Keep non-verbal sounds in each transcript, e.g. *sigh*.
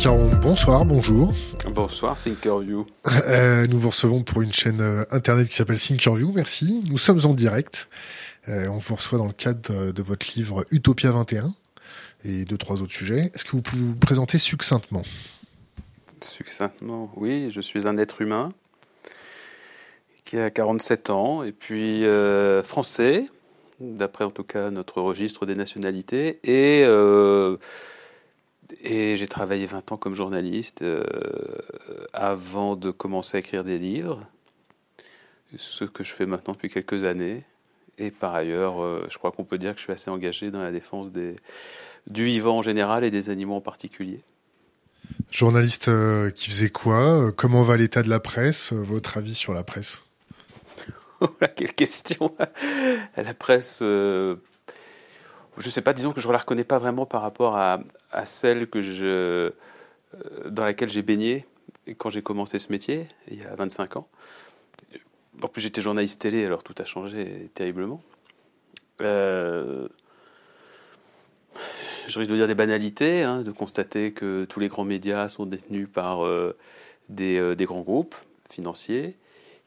Caron, bonsoir, bonjour. Bonsoir, Thinkerview. Euh, nous vous recevons pour une chaîne euh, internet qui s'appelle Thinkerview, merci. Nous sommes en direct. Euh, on vous reçoit dans le cadre de votre livre Utopia 21 et deux, trois autres sujets. Est-ce que vous pouvez vous présenter succinctement? Succinctement, oui, je suis un être humain qui a 47 ans et puis français, d'après en tout cas notre registre des nationalités, et, et j'ai travaillé 20 ans comme journaliste euh, avant de commencer à écrire des livres, ce que je fais maintenant depuis quelques années. Et par ailleurs, je crois qu'on peut dire que je suis assez engagé dans la défense des, du vivant en général et des animaux en particulier. Journaliste qui faisait quoi? Comment va l'état de la presse? Votre avis sur la presse? *laughs* Quelle question La presse, euh, je ne sais pas, disons que je ne la reconnais pas vraiment par rapport à, celle que euh, dans laquelle j'ai baigné quand j'ai commencé ce métier, il y a 25 ans. En plus, j'étais journaliste télé, alors tout a changé terriblement. Euh, je risque de dire des banalités, hein, de constater que tous les grands médias sont détenus par des, des, grands groupes financiers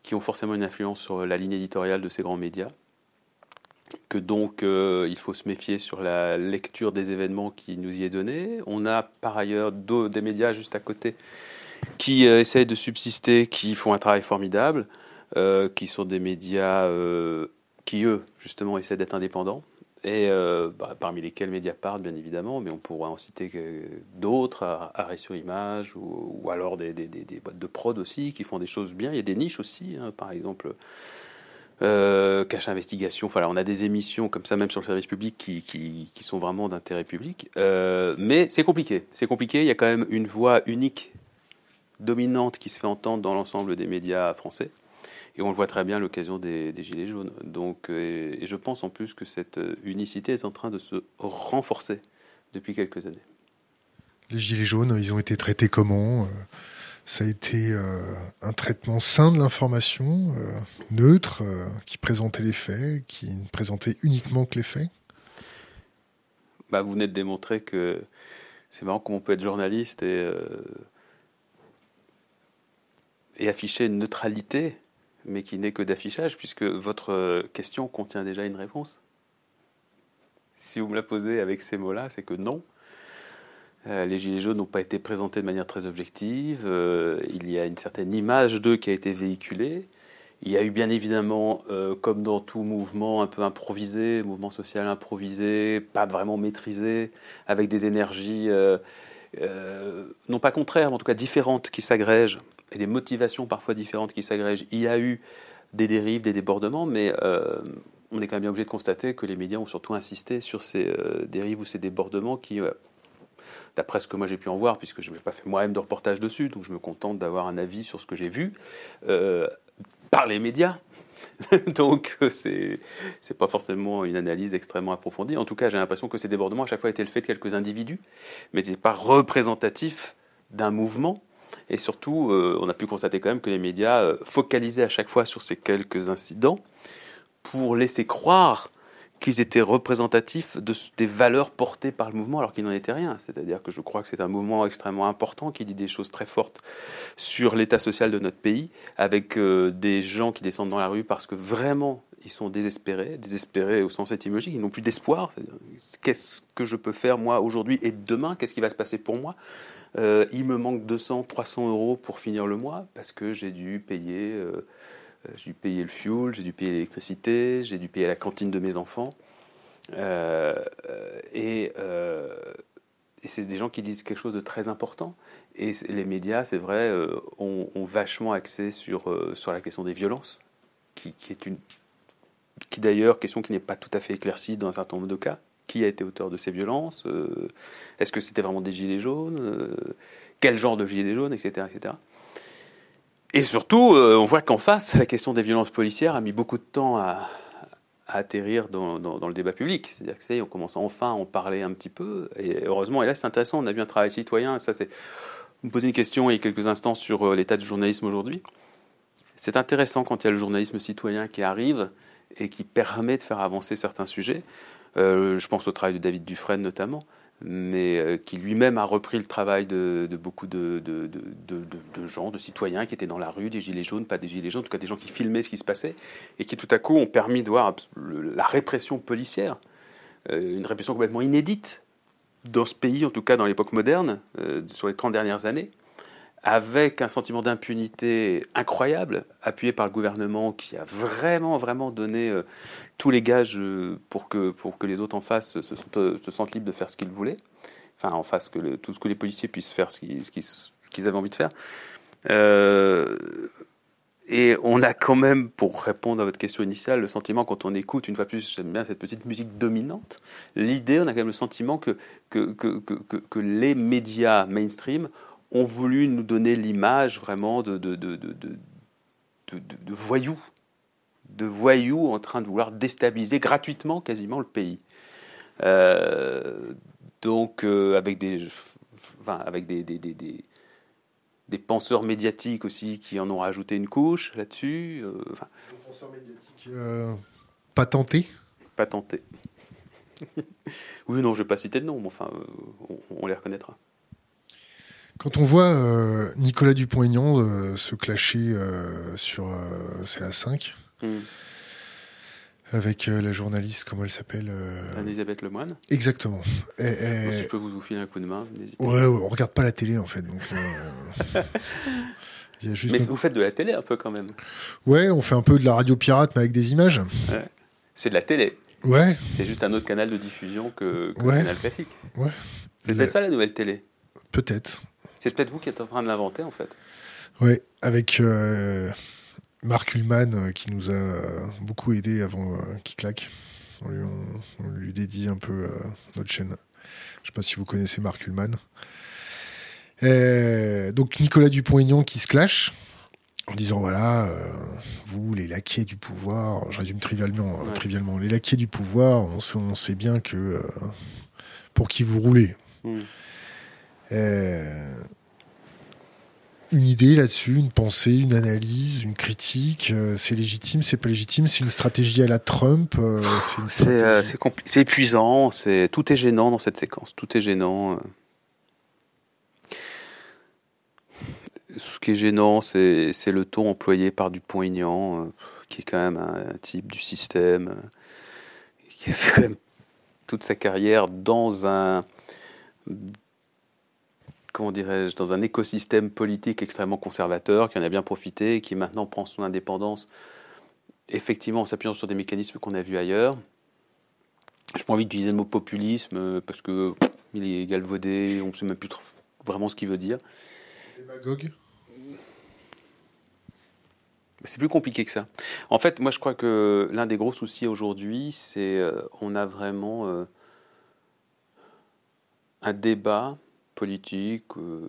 qui ont forcément une influence sur la ligne éditoriale de ces grands médias, que donc euh, il faut se méfier sur la lecture des événements qui nous y est donnée. On a par ailleurs des médias juste à côté qui euh, essayent de subsister, qui font un travail formidable, euh, qui sont des médias qui, eux, justement, essaient d'être indépendants et euh, bah, parmi lesquels Mediapart, bien évidemment, mais on pourrait en citer d'autres, Arrêt sur Image, ou, alors des, boîtes de prod aussi, qui font des choses bien. Il y a des niches aussi, hein, par exemple, euh, Cache Investigation. Enfin, on a des émissions comme ça, même sur le service public, qui, qui, sont vraiment d'intérêt public. Euh, mais c'est compliqué. C'est compliqué. Il y a quand même une voix unique, dominante, qui se fait entendre dans l'ensemble des médias français. Et on le voit très bien à l'occasion des, Gilets jaunes. Donc, euh, et je pense en plus que cette unicité est en train de se renforcer depuis quelques années. Les Gilets jaunes, ils ont été traités comment Ça a été un traitement sain de l'information, neutre, qui présentait les faits, qui ne présentait uniquement que les faits bah, Vous venez de démontrer que c'est marrant comment on peut être journaliste et, afficher une neutralité mais qui n'est que d'affichage, puisque votre euh, question contient déjà une réponse. Si vous me la posez avec ces mots-là, c'est que non. Euh, les Gilets jaunes n'ont pas été présentés de manière très objective. Euh, il y a une certaine image d'eux qui a été véhiculée. Il y a eu bien évidemment, comme dans tout mouvement un peu improvisé, mouvement social improvisé, pas vraiment maîtrisé, avec des énergies non pas contraires, mais en tout cas différentes qui s'agrègent et des motivations parfois différentes qui s'agrègent. Il y a eu des dérives, des débordements, mais euh, on est quand même bien obligé de constater que les médias ont surtout insisté sur ces euh, dérives ou ces débordements qui, euh, d'après ce que moi j'ai pu en voir, puisque je n'ai pas fait moi-même de reportage dessus, donc je me contente d'avoir un avis sur ce que j'ai vu, par les médias. *laughs* donc c'est c'est pas forcément une analyse extrêmement approfondie. En tout cas, j'ai l'impression que ces débordements à chaque fois étaient le fait de quelques individus, mais n'étaient pas représentatifs d'un mouvement et surtout, euh, on a pu constater quand même que les médias euh, focalisaient à chaque fois sur ces quelques incidents pour laisser croire qu'ils étaient représentatifs de, des valeurs portées par le mouvement alors qu'il n'en était rien. C'est-à-dire que je crois que c'est un mouvement extrêmement important qui dit des choses très fortes sur l'état social de notre pays, avec euh, des gens qui descendent dans la rue parce que vraiment ils sont désespérés, désespérés au sens étymologique, ils n'ont plus d'espoir. Qu'est-ce que je peux faire moi aujourd'hui et demain? Qu'est-ce qui va se passer pour moi? Euh, il me manque 200, 300 euros pour finir le mois parce que j'ai dû payer, euh, j'ai dû payer le fuel, j'ai dû payer l'électricité, j'ai dû payer la cantine de mes enfants. et, c'est des gens qui disent quelque chose de très important. Et les médias, c'est vrai, ont, vachement axé sur, sur la question des violences, qui, qui est une qui d'ailleurs, question qui n'est pas tout à fait éclaircie dans un certain nombre de cas, qui a été auteur de ces violences euh, Est-ce que c'était vraiment des gilets jaunes euh, Quel genre de gilets jaunes, etc., etc. Et surtout, euh, on voit qu'en face, la question des violences policières a mis beaucoup de temps à, atterrir dans, le débat public. C'est-à-dire que on commence enfin à en parler un petit peu. Et heureusement, et là c'est intéressant, on a vu un travail citoyen. Ça, c'est vous me posez une question il y a quelques instants sur l'état du journalisme aujourd'hui. C'est intéressant quand il y a le journalisme citoyen qui arrive et qui permet de faire avancer certains sujets. Euh, je pense au travail de David Dufresne notamment. Mais euh, qui lui-même a repris le travail de, beaucoup de, gens, de citoyens qui étaient dans la rue, des gilets jaunes, pas des gilets jaunes, en tout cas des gens qui filmaient ce qui se passait, et qui tout à coup ont permis de voir la répression policière, euh, une répression complètement inédite dans ce pays, en tout cas dans l'époque moderne, euh, sur les 30 dernières années, avec un sentiment d'impunité incroyable, appuyé par le gouvernement qui a vraiment, vraiment donné euh, tous les gages euh, pour que, pour que les autres en face se, sentent libres de faire ce qu'ils voulaient. Enfin, en face, que tout ce que les policiers puissent faire ce qu'ils avaient envie de faire. Euh, et on a quand même, pour répondre à votre question initiale, le sentiment, quand on écoute, une fois plus, j'aime bien cette petite musique dominante, l'idée, on a quand même le sentiment que, que, que, que les médias mainstream ont voulu nous donner l'image vraiment de, de, de, de, voyous, de voyous en train de vouloir déstabiliser gratuitement quasiment le pays. Euh, donc euh, avec des, enfin, avec des, des, des, des, penseurs médiatiques aussi qui en ont rajouté une couche là-dessus. Euh, enfin, des penseurs médiatiques pas tentés Pas tentés. *laughs* oui, non, je ne vais pas citer de nom, mais enfin, on les reconnaîtra. Quand on voit euh, Nicolas Dupont-Aignan euh, se clasher euh, sur c'est la 5 hmm. avec la journaliste, comment elle s'appelle Anne-Elisabeth Lemoine. Exactement. si je peux vous, filer un coup de main, n'hésitez ouais, on regarde pas la télé en fait. Donc, *laughs* mais vous faites de la télé un peu quand même. Ouais, on fait un peu de la radio pirate mais avec des images. C'est de la télé. Ouais. C'est juste un autre canal de diffusion que, le canal classique. Ouais. C'était ça la nouvelle télé? Peut-être. C'est peut-être vous qui êtes en train de l'inventer, en fait. Oui, avec euh, Marc Ullman euh, qui nous a beaucoup aidé avant euh, qu'il claque. On lui, dédie un peu notre chaîne. Je ne sais pas si vous connaissez Marc Ullman. donc Nicolas Dupont-Aignan qui se clash en disant voilà, vous les laquais du pouvoir, je résume trivialement, trivialement les laquais du pouvoir, on sait, bien que pour qui vous roulez. Hmm. Euh, une idée là-dessus, une pensée, une analyse, une critique. Euh, c'est légitime, c'est pas légitime. C'est une stratégie à la Trump. Euh, c'est épuisant. C'est tout est gênant dans cette séquence. Tout est gênant. Ce qui est gênant, c'est le ton employé par Dupont-Aignan, qui est quand même un, type du système, qui a *laughs* fait toute sa carrière dans un comment dirais-je, dans un écosystème politique extrêmement conservateur, qui en a bien profité et qui maintenant prend son indépendance, effectivement en s'appuyant sur des mécanismes qu'on a vus ailleurs. Je n'ai pas envie d'utiliser le mot populisme euh, parce que il est galvaudé, on ne sait même plus vraiment ce qu'il veut dire. Démagogue c'est plus compliqué que ça. En fait, moi, je crois que l'un des gros soucis aujourd'hui, c'est qu'on euh, on a vraiment euh, un débat politique, euh,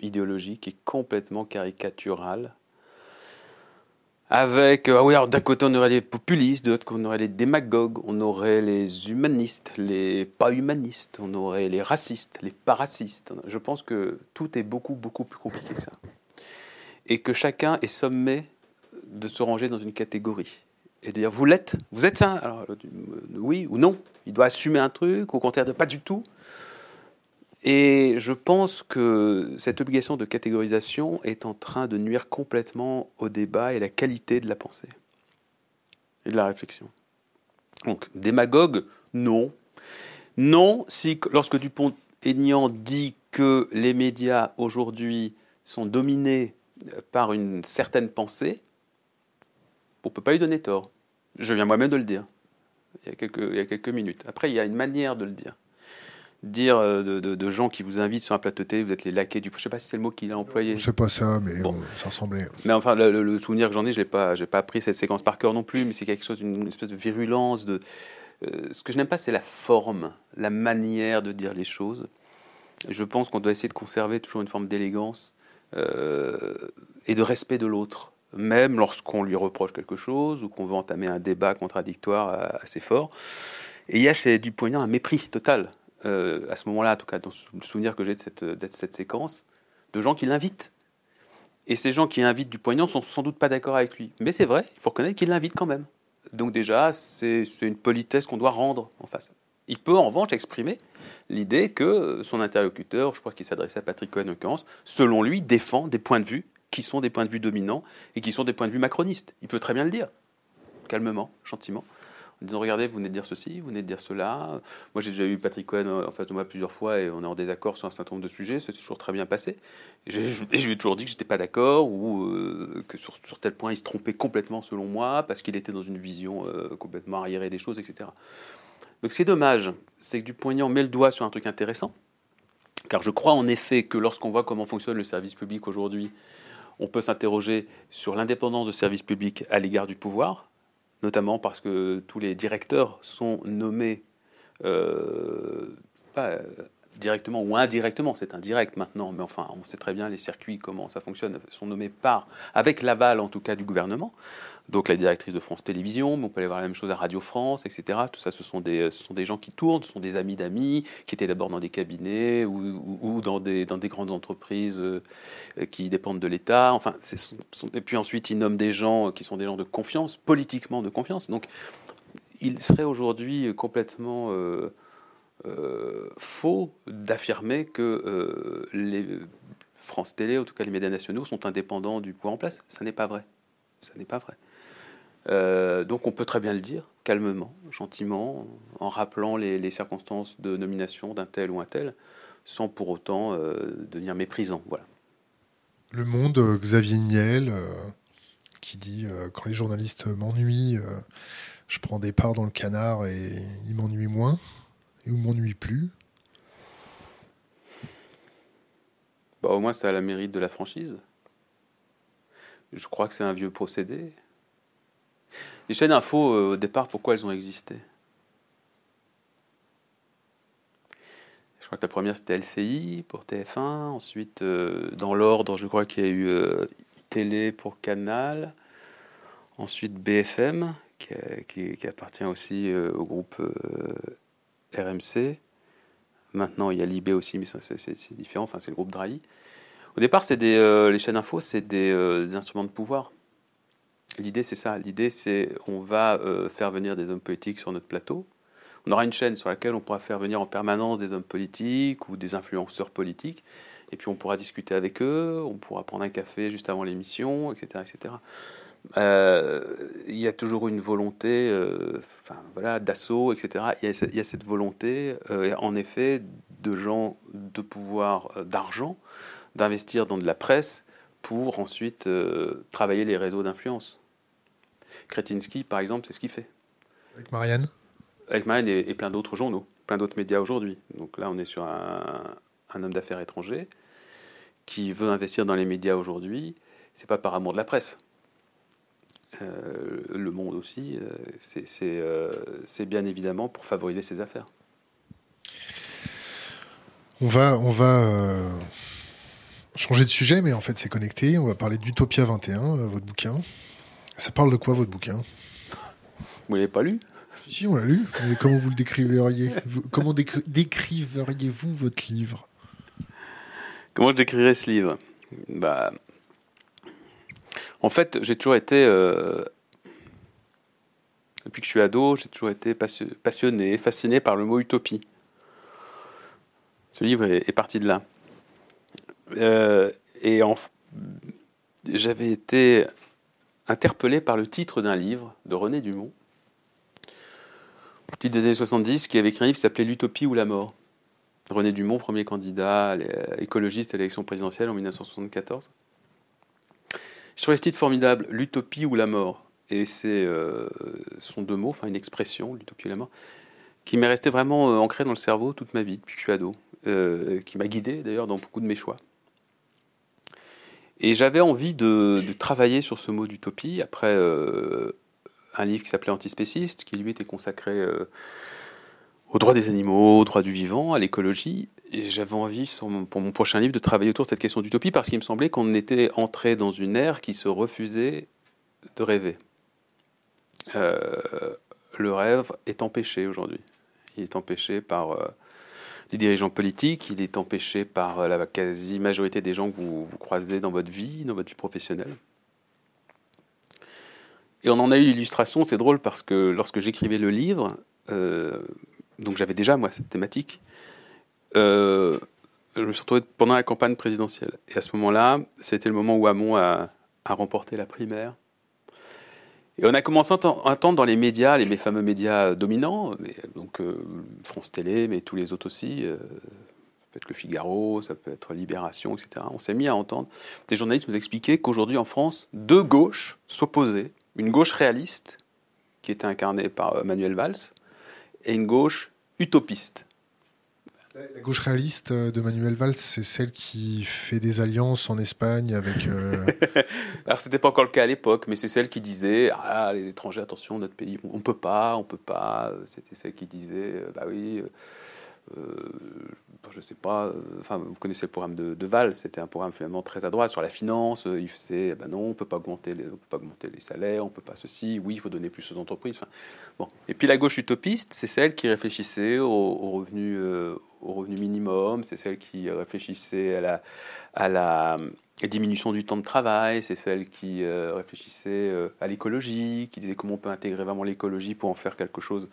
idéologique et complètement caricatural. Avec, euh, ah oui, d'un côté on aurait les populistes, de l'autre on aurait les démagogues, on aurait les humanistes, les pas humanistes, on aurait les racistes, les paracistes. Je pense que tout est beaucoup, beaucoup plus compliqué que ça. Et que chacun est sommé de se ranger dans une catégorie. Et de dire, vous l'êtes Vous êtes ça Alors, euh, oui ou non Il doit assumer un truc, au contraire de pas du tout. Et je pense que cette obligation de catégorisation est en train de nuire complètement au débat et à la qualité de la pensée et de la réflexion. Donc, démagogue, non. Non, si lorsque Dupont-Aignan dit que les médias aujourd'hui sont dominés par une certaine pensée, on ne peut pas lui donner tort. Je viens moi-même de le dire il y a quelques minutes. Après, il y a une manière de le dire dire euh, de, gens qui vous invitent sur un plateau télé, vous êtes les laquais du. Je sais pas si c'est le mot qu'il a employé. C'est pas ça, mais ça ressemblait. Mais enfin, le, souvenir que j'en ai, je n'ai pas, j'ai pas appris cette séquence par cœur non plus, mais c'est quelque chose, une espèce de virulence. De, euh, ce que je n'aime pas, c'est la forme, la manière de dire les choses. Je pense qu'on doit essayer de conserver toujours une forme d'élégance euh, et de respect de l'autre, même lorsqu'on lui reproche quelque chose ou qu'on veut entamer un débat contradictoire assez fort. Et il y a chez Dupont un mépris total euh, à ce moment-là, en tout cas dans le souvenir que j'ai de cette, cette séquence, de gens qui l'invitent. Et ces gens qui invitent du poignant sont sans doute pas d'accord avec lui. Mais c'est vrai, il faut reconnaître qu'il l'invite quand même. Donc déjà, c'est une politesse qu'on doit rendre en face. Il peut en revanche exprimer l'idée que son interlocuteur, je crois qu'il s'adressait à Patrick Cohen en l'occurrence, selon lui, défend des points de vue qui sont des points de vue dominants et qui sont des points de vue macronistes. Il peut très bien le dire, calmement, gentiment disant regardez, vous venez de dire ceci, vous venez de dire cela. Moi, j'ai déjà eu Patrick Cohen en face de moi plusieurs fois et on est en désaccord sur un certain nombre de sujets. C'est toujours très bien passé. Et je lui ai toujours dit que j'étais pas d'accord ou euh, que sur, tel point, il se trompait complètement selon moi parce qu'il était dans une vision euh, complètement arriérée des choses, etc. Donc, c'est dommage. C'est que du poignant met le doigt sur un truc intéressant. Car je crois en effet que lorsqu'on voit comment fonctionne le service public aujourd'hui, on peut s'interroger sur l'indépendance de service public à l'égard du pouvoir, notamment parce que tous les directeurs sont nommés euh, directement ou indirectement, c'est indirect maintenant, mais enfin, on sait très bien les circuits, comment ça fonctionne, sont nommés par, avec l'aval en tout cas du gouvernement. Donc la directrice de France Télévisions, mais on peut aller voir la même chose à Radio France, etc. Tout ça, ce sont des, ce sont des gens qui tournent, ce sont des amis d'amis, qui étaient d'abord dans des cabinets ou, dans, des, dans des grandes entreprises euh, qui dépendent de l'État. Enfin, et puis ensuite, ils nomment des gens qui sont des gens de confiance, politiquement de confiance. Donc, il serait aujourd'hui complètement... Euh, euh, faux d'affirmer que euh, les France Télé, en tout cas les médias nationaux, sont indépendants du pouvoir en place. Ça n'est pas vrai. Ça n'est pas vrai. Euh, donc on peut très bien le dire, calmement, gentiment, en rappelant les, circonstances de nomination d'un tel ou un tel, sans pour autant devenir méprisant. Voilà. Le Monde, Xavier Niel, qui dit quand les journalistes m'ennuient, je prends des parts dans le canard et ils m'ennuient moins et où m'ennuie plus bah, Au moins, ça a la mérite de la franchise. Je crois que c'est un vieux procédé. Les chaînes info, euh, au départ, pourquoi elles ont existé? Je crois que la première c'était LCI pour TF1, ensuite euh, dans l'ordre, je crois qu'il y a eu euh, Télé pour Canal, ensuite BFM qui, qui appartient aussi au groupe RMC. Maintenant, il y a Libé aussi, mais c'est différent. Enfin, c'est le groupe Drahi. Au départ, c'est des, euh, les chaînes info, c'est euh, des, instruments de pouvoir. L'idée, c'est ça. L'idée, c'est on va euh, faire venir des hommes politiques sur notre plateau. On aura une chaîne sur laquelle on pourra faire venir en permanence des hommes politiques ou des influenceurs politiques. Et puis, on pourra discuter avec eux, on pourra prendre un café juste avant l'émission, etc., etc. Euh, il y a toujours une volonté, euh, enfin, voilà, d'assaut, etc. Il y, a, cette volonté, euh, en effet, de gens de pouvoir, d'argent, d'investir dans de la presse pour ensuite travailler les réseaux d'influence. Kretinsky, par exemple, c'est ce qu'il fait. Avec Marianne? Avec Marianne et, plein d'autres journaux, plein d'autres médias aujourd'hui. Donc là, on est sur un, un homme d'affaires étranger qui veut investir dans les médias aujourd'hui. C'est pas par amour de la presse euh, le monde aussi, euh, euh, c'est bien évidemment pour favoriser ses affaires. On va, on va changer de sujet, mais en fait c'est connecté. On va parler d'Utopia 21, votre bouquin. Ça parle de quoi votre bouquin? Vous l'avez pas lu? Si, on l'a lu. Mais comment vous le décriveriez Comment décriveriez-vous votre livre? Comment je décrirais ce livre? Bah, en fait, j'ai toujours été, euh, depuis que je suis ado, j'ai toujours été passionné, fasciné par le mot utopie. Ce livre est, parti de là. Euh, et j'avais été interpellé par le titre d'un livre de René Dumont, titre des années 70, qui avait écrit un livre qui s'appelait L'utopie ou la mort. René Dumont, premier candidat écologiste à l'élection présidentielle en 1974. Je trouvais ce titre formidable, L'utopie ou la mort. Et c'est euh, sont deux mots, enfin une expression, l'utopie ou la mort, qui m'est resté vraiment euh, ancré dans le cerveau toute ma vie depuis que je suis ado, euh, qui m'a guidé d'ailleurs dans beaucoup de mes choix. Et j'avais envie de, travailler sur ce mot d'utopie après un livre qui s'appelait Antispéciste, qui lui était consacré aux droits des animaux, aux droits du vivant, à l'écologie. J'avais envie, pour mon prochain livre, de travailler autour de cette question d'utopie parce qu'il me semblait qu'on était entré dans une ère qui se refusait de rêver. Euh, le rêve est empêché aujourd'hui. Il est empêché par euh, les dirigeants politiques, il est empêché par euh, la quasi-majorité des gens que vous, vous, croisez dans votre vie, dans votre vie professionnelle. Et on en a eu l'illustration, c'est drôle parce que lorsque j'écrivais le livre, donc j'avais déjà moi cette thématique. Je me suis retrouvé pendant la campagne présidentielle. Et à ce moment-là, c'était le moment où Hamon a, remporté la primaire. Et on a commencé à entendre dans les médias, les fameux médias dominants, donc France Télé, mais tous les autres aussi, peut être le Figaro, ça peut être Libération, etc. On s'est mis à entendre des journalistes nous expliquer qu'aujourd'hui en France, deux gauches s'opposaient. Une gauche réaliste, qui était incarnée par euh, Manuel Valls, et une gauche utopiste. La gauche réaliste euh, de Manuel Valls, c'est celle qui fait des alliances en Espagne avec. Euh... *laughs* Alors c'était pas encore le cas à l'époque, mais c'est celle qui disait ah les étrangers attention notre pays on peut pas on peut pas. C'était celle qui disait euh, bah oui je sais pas, euh, enfin, vous connaissez le programme de, de Val, c'était un programme finalement très à droite sur la finance. Il faisait, ben non, on peut augmenter, peut pas augmenter les salaires, on peut pas ceci. Oui, il faut donner plus aux entreprises. Bon. Et puis la gauche utopiste, c'est celle qui réfléchissait au, au revenu, euh, au revenu minimum, c'est celle qui réfléchissait à la, à la diminution du temps de travail, c'est celle qui euh, réfléchissait à l'écologie, qui disait comment on peut intégrer vraiment l'écologie pour en faire quelque chose,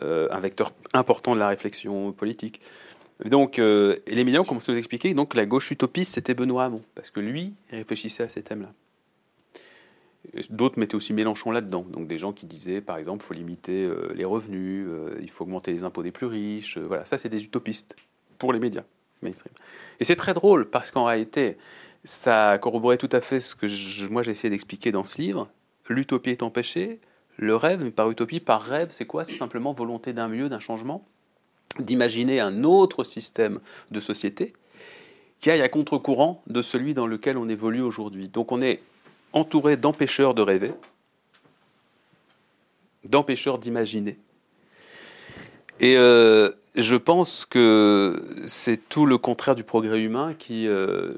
un vecteur important de la réflexion politique. Donc, euh, et les médias ont commencé à nous expliquer donc la gauche utopiste, c'était Benoît Hamon, parce que lui, réfléchissait à ces thèmes-là. D'autres mettaient aussi Mélenchon là-dedans, donc des gens qui disaient, par exemple, il faut limiter euh, les revenus, euh, il faut augmenter les impôts des plus riches. voilà, ça, c'est des utopistes pour les médias mainstream. Et c'est très drôle parce qu'en réalité, ça corroborait tout à fait ce que moi j'ai essayé d'expliquer dans ce livre. L'utopie est empêchée, le rêve, mais par utopie, par rêve, c'est quoi? C'est simplement volonté d'un mieux, d'un changement d'imaginer un autre système de société qui aille à contre-courant de celui dans lequel on évolue aujourd'hui. Donc on est entouré d'empêcheurs de rêver, d'empêcheurs d'imaginer. Et euh, je pense que c'est tout le contraire du progrès humain qui, euh,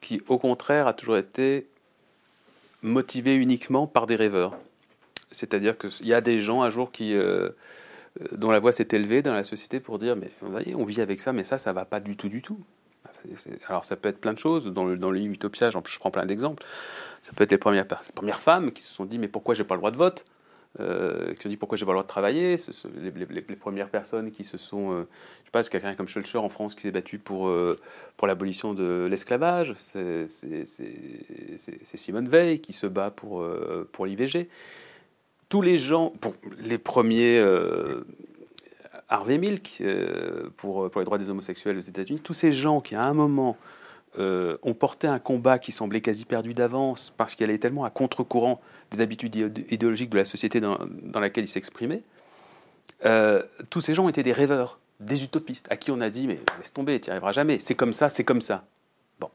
qui, au contraire, a toujours été motivé uniquement par des rêveurs. C'est-à-dire qu'il y a des gens un jour qui... Euh, dont la voix s'est élevée dans la société pour dire mais on vit avec ça, mais ça, ça va pas du tout, du tout. Alors ça peut être plein de choses. Dans le, livre Utopia, je prends plein d'exemples. Ça peut être les premières, premières femmes qui se sont dit mais pourquoi j'ai pas le droit de vote? Euh, qui se dit pourquoi j'ai pas le droit de travailler? Ce, les, premières personnes qui se sont, euh, je sais pas, c'est quelqu'un comme Schulcher en France qui s'est battu pour, pour l'abolition de l'esclavage. C'est Simone Veil qui se bat pour, pour l'IVG tous les gens, pour les premiers euh, Harvey Milk euh, pour, pour les droits des homosexuels aux États-Unis, tous ces gens qui à un moment euh, ont porté un combat qui semblait quasi perdu d'avance parce qu'il allait tellement à contre-courant des habitudes idéologiques de la société dans, dans laquelle ils s'exprimaient, tous ces gens étaient des rêveurs, des utopistes, à qui on a dit mais laisse tomber, tu n'y arriveras jamais, c'est comme ça, c'est comme ça. Bon.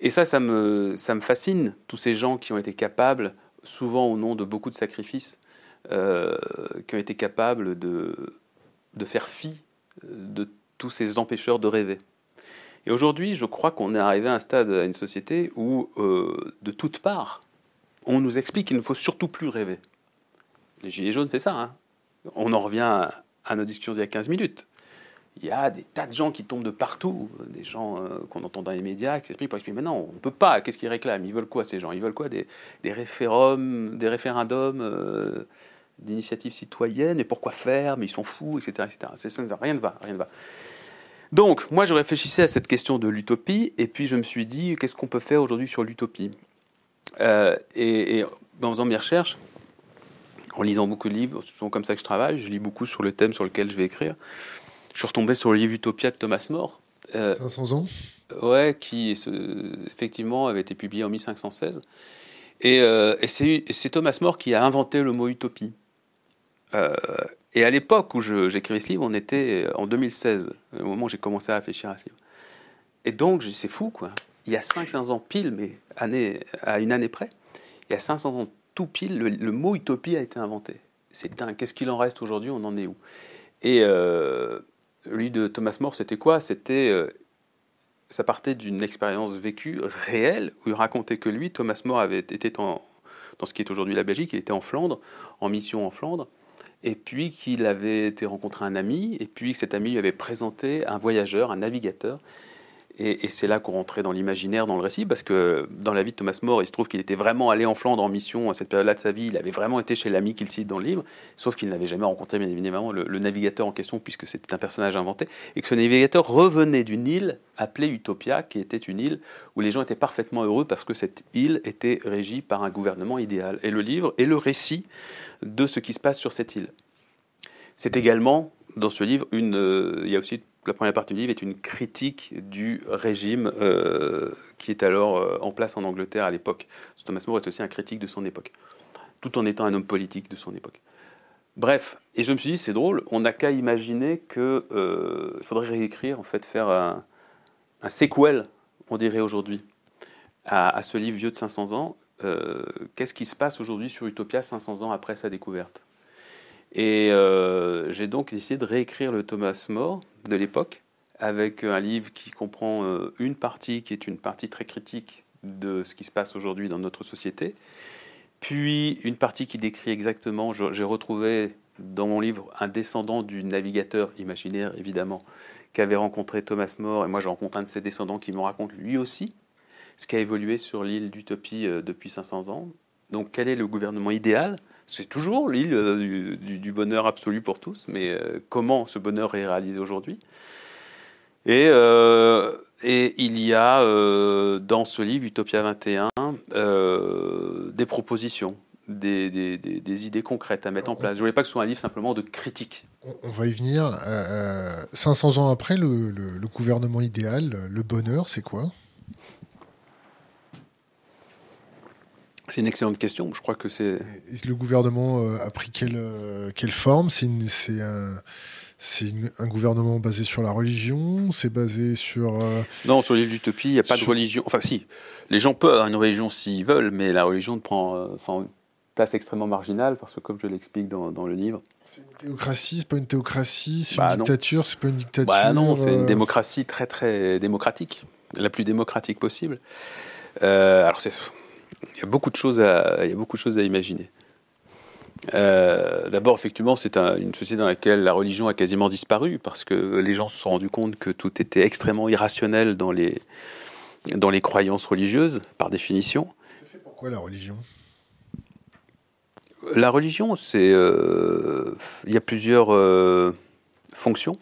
Et ça, ça me, ça me fascine, tous ces gens qui ont été capables souvent au nom de beaucoup de sacrifices, euh, qui ont été capables de, de faire fi euh, de tous ces empêcheurs de rêver. Et aujourd'hui, je crois qu'on est arrivé à un stade, à une société où, euh, de toutes parts, on nous explique qu'il ne faut surtout plus rêver. Les Gilets jaunes, c'est ça. Hein. on en revient à, nos discussions d'il y a 15 minutes il y a des tas de gens qui tombent de partout, des gens euh, qu'on entend dans les médias qui expliquer, mais non, on ne peut pas, qu'est-ce qu'ils réclament? Ils veulent quoi ces gens? Ils veulent quoi? Des, des des référendums d'initiatives citoyennes, mais pourquoi faire Mais ils sont fous, etc. etc. rien ne va, rien ne va. Donc, moi, je réfléchissais à cette question de l'utopie, et puis je me suis dit, qu'est-ce qu'on peut faire aujourd'hui sur l'utopie? Euh, et, et, en faisant mes recherches, en lisant beaucoup de livres, ce sont comme ça que je travaille, je lis beaucoup sur le thème sur lequel je vais écrire je suis retombé sur le livre Utopia de Thomas More. 500 ans? Ouais, qui effectivement avait été publié en 1516. Et, euh, et c'est Thomas More qui a inventé le mot utopie. Euh, et à l'époque où j'écrivais ce livre, on était en 2016, au moment où j'ai commencé à réfléchir à ce livre. Et donc, c'est fou, quoi. Il y a 500 ans pile, mais à une année près, il y a 500 ans tout pile, le, mot utopie a été inventé. C'est dingue. Qu'est-ce qu'il en reste aujourd'hui? On en est où? Et, euh, lui de Thomas More, c'était quoi? C'était euh, ça partait d'une expérience vécue réelle où il racontait que lui, Thomas More, avait été dans ce qui est aujourd'hui la Belgique, il était en Flandre, en mission en Flandre, et puis qu'il avait été rencontrer un ami, et puis que cet ami lui avait présenté un voyageur, un navigateur, Et, c'est là qu'on rentrait dans l'imaginaire, dans le récit, parce que dans la vie de Thomas More, il se trouve qu'il était vraiment allé en Flandre en mission à cette période-là de sa vie. Il avait vraiment été chez l'ami qu'il cite dans le livre, sauf qu'il n'avait jamais rencontré, bien évidemment, le, navigateur en question, puisque c'était un personnage inventé, et que ce navigateur revenait d'une île appelée Utopia, qui était une île où les gens étaient parfaitement heureux parce que cette île était régie par un gouvernement idéal. Et le livre est le récit de ce qui se passe sur cette île. C'est également, dans ce livre, une, euh, il y a aussi la première partie du livre est une critique du régime euh, qui est alors euh, en place en Angleterre à l'époque. Thomas More est aussi un critique de son époque, tout en étant un homme politique de son époque. Bref, et je me suis dit, c'est drôle, on n'a qu'à imaginer qu'il euh, faudrait réécrire, en fait, faire un, sequel, on dirait aujourd'hui, à, ce livre vieux de 500 ans. Qu'est-ce qui se passe aujourd'hui sur Utopia 500 ans après sa découverte? Et euh, j'ai donc décidé de réécrire le Thomas More de l'époque, avec un livre qui comprend euh, une partie qui est une partie très critique de ce qui se passe aujourd'hui dans notre société, puis une partie qui décrit exactement, j'ai retrouvé dans mon livre un descendant du navigateur imaginaire, évidemment, qu'avait rencontré Thomas More, et moi je rencontre un de ses descendants qui me raconte lui aussi ce qui a évolué sur l'île d'Utopie euh, depuis 500 ans. Donc quel est le gouvernement idéal? C'est toujours l'île euh, du, bonheur absolu pour tous, mais euh, comment ce bonheur est réalisé aujourd'hui? Et, euh, il y a dans ce livre, Utopia 21, des propositions, des, des, idées concrètes à mettre en place. Je ne voulais pas que ce soit un livre simplement de critique. On va y venir. 500 ans après, le gouvernement idéal, le bonheur, c'est quoi? C'est une excellente question. Je crois que c'est. Le gouvernement euh, a pris quelle, euh, quelle forme? C'est un. C'est un gouvernement basé sur la religion? C'est basé sur... Euh, non, sur l'île d'Utopie, il n'y a pas de religion. Enfin, si, les gens peuvent avoir une religion s'ils veulent, mais la religion prend enfin, une place extrêmement marginale, parce que comme je l'explique dans, dans, le livre... C'est une théocratie, c'est pas une théocratie, c'est bah, une dictature, c'est pas une dictature... Bah non, c'est une démocratie très très démocratique, la plus démocratique possible. alors c'est il y a beaucoup de choses à, il y a beaucoup de choses à imaginer. Euh, d'abord, effectivement, c'est une société dans laquelle la religion a quasiment disparu parce que les gens se sont rendus compte que tout était extrêmement irrationnel dans les, dans les croyances religieuses, par définition. pourquoi la religion? La religion, c'est. Euh, il y a plusieurs euh, fonctions.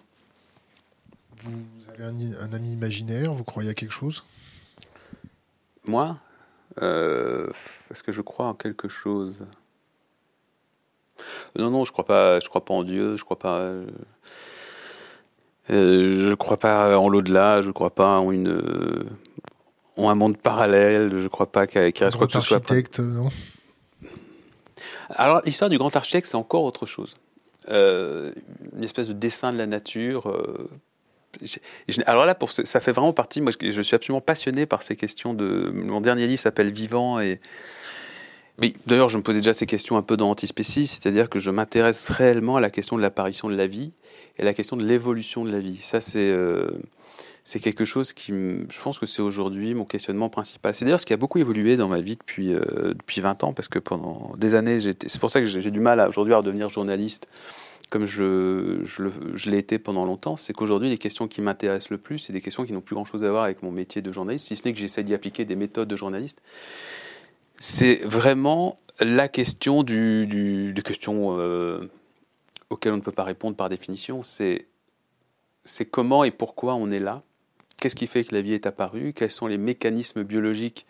Vous avez un, un ami imaginaire, vous croyez à quelque chose? Moi? Euh, est-ce que je crois en quelque chose? Non, non, je crois pas. Je crois pas en Dieu. Je crois pas. Euh, je crois pas en l'au-delà. Je crois pas en une en un monde parallèle. Je crois pas qu'il reste quoi que ce soit. Architecte, non? Alors l'histoire du grand architecte, c'est encore autre chose. Euh, une espèce de dessin de la nature alors là, pour ça fait vraiment partie. Moi, je, suis absolument passionné par ces questions. De mon dernier livre s'appelle Vivant et d'ailleurs, je me posais déjà ces questions un peu dans Antispécies, c'est-à-dire que je m'intéresse réellement à la question de l'apparition de la vie et à la question de l'évolution de la vie. Ça, c'est euh, quelque chose qui, je pense que c'est aujourd'hui mon questionnement principal. C'est d'ailleurs ce qui a beaucoup évolué dans ma vie depuis, euh, depuis 20 ans, parce que pendant des années, c'est pour ça que j'ai du mal aujourd'hui à redevenir journaliste comme je, l'ai été pendant longtemps, c'est qu'aujourd'hui, les questions qui m'intéressent le plus, c'est des questions qui n'ont plus grand-chose à voir avec mon métier de journaliste, si ce n'est que j'essaie d'y appliquer des méthodes de journaliste. C'est vraiment la question du, des questions euh, auxquelles on ne peut pas répondre par définition. C'est comment et pourquoi on est là? Qu'est-ce qui fait que la vie est apparue? Quels sont les mécanismes biologiques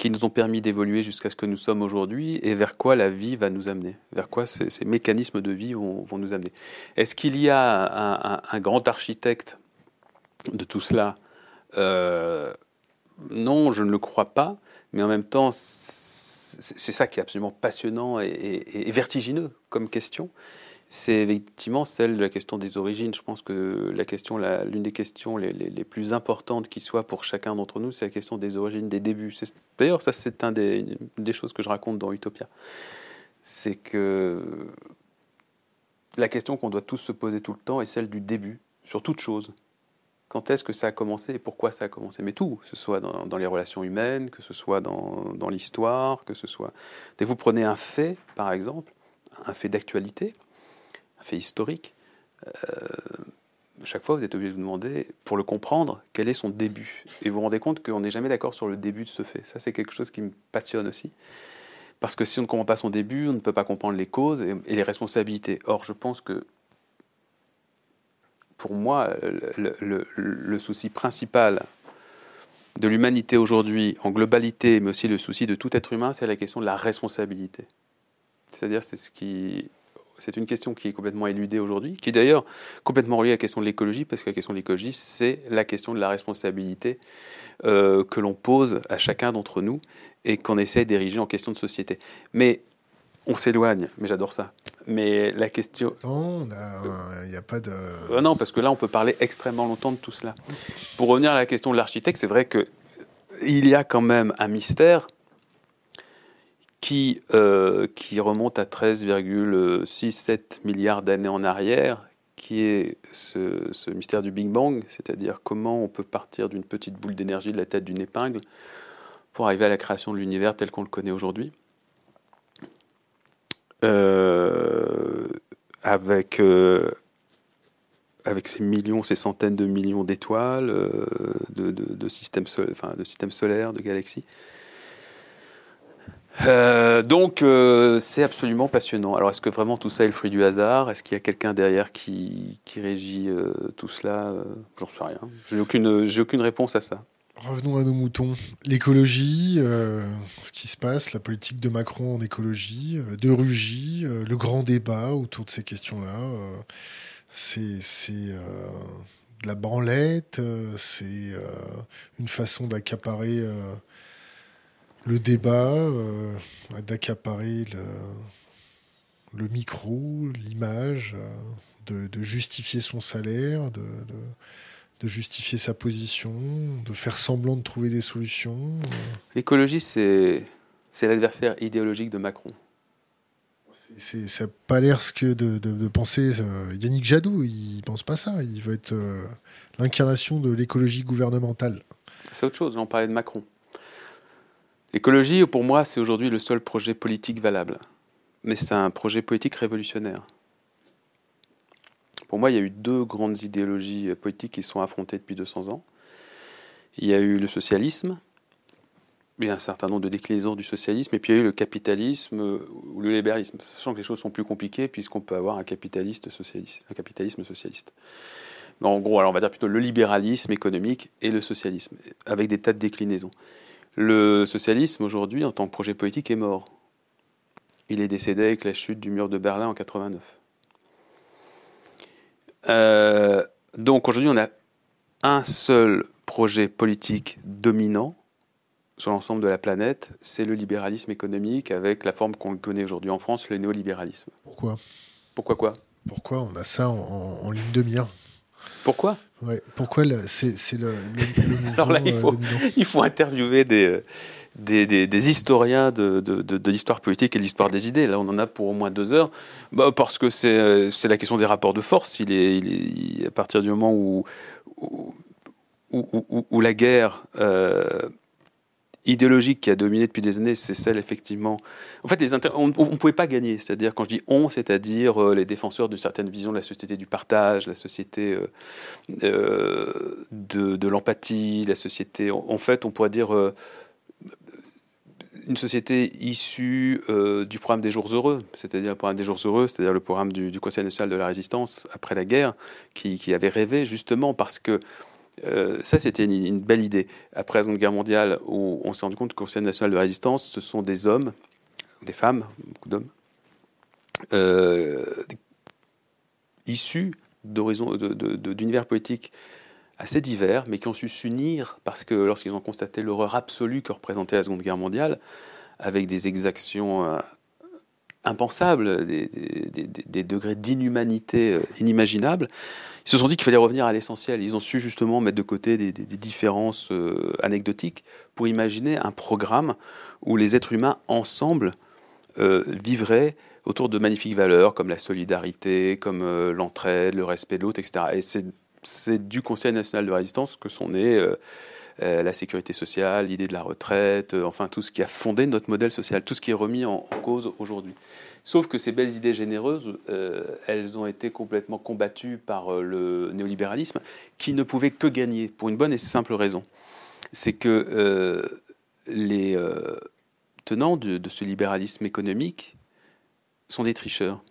qui nous ont permis d'évoluer jusqu'à ce que nous sommes aujourd'hui et vers quoi la vie va nous amener, vers quoi ces, mécanismes de vie vont, nous amener. Est-ce qu'il y a un, grand architecte de tout cela? Euh, Non, je ne le crois pas, mais en même temps, c'est ça qui est absolument passionnant et vertigineux comme question c'est effectivement celle de la question des origines. Je pense que la question, l'une des questions les, plus importantes qui soit pour chacun d'entre nous, c'est la question des origines, des débuts. D'ailleurs, ça, c'est un des, une des choses que je raconte dans Utopia. C'est que la question qu'on doit tous se poser tout le temps est celle du début, sur toute chose. Quand est-ce que ça a commencé et pourquoi ça a commencé? Mais tout, que ce soit dans, les relations humaines, que ce soit dans, dans l'histoire, que ce soit... Dès vous prenez un fait, par exemple, un fait d'actualité, fait historique, euh, chaque fois, vous êtes obligé de vous demander, pour le comprendre, quel est son début. Et vous vous rendez compte qu'on n'est jamais d'accord sur le début de ce fait. Ça, c'est quelque chose qui me passionne aussi. Parce que si on ne comprend pas son début, on ne peut pas comprendre les causes et, les responsabilités. Or, je pense que, pour moi, le souci principal de l'humanité aujourd'hui en globalité, mais aussi le souci de tout être humain, c'est la question de la responsabilité. C'est-à-dire, c'est ce qui c'est une question qui est complètement éludée aujourd'hui, qui est d'ailleurs complètement reliée à la question de l'écologie, parce que la question de l'écologie, c'est la question de la responsabilité euh, que l'on pose à chacun d'entre nous et qu'on essaie d'ériger en question de société. Mais on s'éloigne, mais j'adore ça. Mais la question. Non, il n'y a, pas de. Euh, non, parce que là, on peut parler extrêmement longtemps de tout cela. Pour revenir à la question de l'architecte, c'est vrai que il y a quand même un qui, euh, qui remonte à 13,67 milliards d'années en arrière, qui est ce, mystère du Big Bang, c'est-à-dire comment on peut partir d'une petite boule d'énergie de la tête d'une épingle pour arriver à la création de l'univers tel qu'on le connaît aujourd'hui. Euh, avec, euh, avec ces millions, ces centaines de millions d'étoiles, de systèmes solaires, de galaxies. Donc c'est absolument passionnant. Alors est-ce que vraiment tout ça est le fruit du hasard? Est-ce qu'il y a quelqu'un derrière qui, qui régit tout cela? J'en sais rien. J'ai aucune, j'ai aucune réponse à ça. Revenons à nos moutons. L'écologie, euh, ce qui se passe, la politique de Macron en écologie, euh, de Rugy, euh, le grand débat autour de ces questions-là, c'est de la branlette, c'est une façon d'accaparer le débat, d'accaparer le, micro, l'image, de, justifier son salaire, de de justifier sa position, de faire semblant de trouver des solutions. L'écologie, c'est, l'adversaire idéologique de Macron. C'est, ça n'a pas l'air ce que de, de, penser euh, Yannick Jadot, il pense pas ça, il veut être euh, l'incarnation de l'écologie gouvernementale. C'est autre chose, on parlait de Macron. L'écologie, pour moi, c'est aujourd'hui le seul projet politique valable. Mais c'est un projet politique révolutionnaire. Pour moi, il y a eu deux grandes idéologies politiques qui sont affrontées depuis 200 ans. Il y a eu le socialisme, il y a un certain nombre de déclinaisons du socialisme, et puis il y a eu le capitalisme ou le libéralisme, sachant que les choses sont plus compliquées puisqu'on peut avoir un capitaliste socialiste, capitalisme socialiste. Mais en gros, alors on va dire plutôt le libéralisme économique et le socialisme, avec des tas de déclinaisons. Le socialisme aujourd'hui, en tant que projet politique, est mort. Il est décédé avec la chute du mur de Berlin en 89. Euh, donc aujourd'hui, on a un seul projet politique dominant sur l'ensemble de la planète, c'est le libéralisme économique avec la forme qu'on connaît aujourd'hui en France, le néolibéralisme. Pourquoi? Pourquoi quoi? Pourquoi? On a ça en, ligne de mire Pourquoi? Ouais, Pourquoi c'est le, le, *laughs* Alors là, il faut, euh, il faut interviewer des, euh, des, des, historiens de, de, de, l'histoire politique et de l'histoire des idées. Là, on en a pour au moins deux heures, bah, parce que c'est la question des rapports de force. Il est, il est, à partir du moment où, où, où, où la guerre euh, idéologique qui a dominé depuis des années, c'est celle effectivement. En fait, les on ne pouvait pas gagner. C'est-à-dire, quand je dis on, c'est-à-dire euh, les défenseurs d'une certaine vision de la société du partage, la société euh, euh, de, l'empathie, la société. En, fait, on pourrait dire une société issue du programme des jours heureux, c'est-à-dire le programme des jours heureux, c'est-à-dire le programme du, Conseil national de la résistance après la guerre, qui, avait rêvé justement parce que euh, ça, c'était une, belle idée. Après la Seconde Guerre mondiale, on s'est rendu compte que le Conseil national de résistance, ce sont des hommes, des femmes, beaucoup d'hommes, euh, issus d'univers politiques assez divers, mais qui ont su s'unir parce que lorsqu'ils ont constaté l'horreur absolue que représentait la Seconde Guerre mondiale, avec des exactions euh, impensables, des, degrés d'inhumanité euh, inimaginables, ils se sont dit qu'il fallait revenir à l'essentiel. Ils ont su justement mettre de côté des, différences euh, anecdotiques pour imaginer un programme où les êtres humains ensemble vivraient autour de magnifiques valeurs comme la solidarité, comme l'entraide, le respect de l'autre, etc. Et c'est du Conseil national de résistance que sont nés euh, la sécurité sociale, l'idée de la retraite, enfin tout ce qui a fondé notre modèle social, tout ce qui est remis en, cause aujourd'hui. Sauf que ces belles idées généreuses, elles ont été complètement combattues par le néolibéralisme, qui ne pouvait que gagner, pour une bonne et simple raison. C'est que les tenants de ce libéralisme économique sont des tricheurs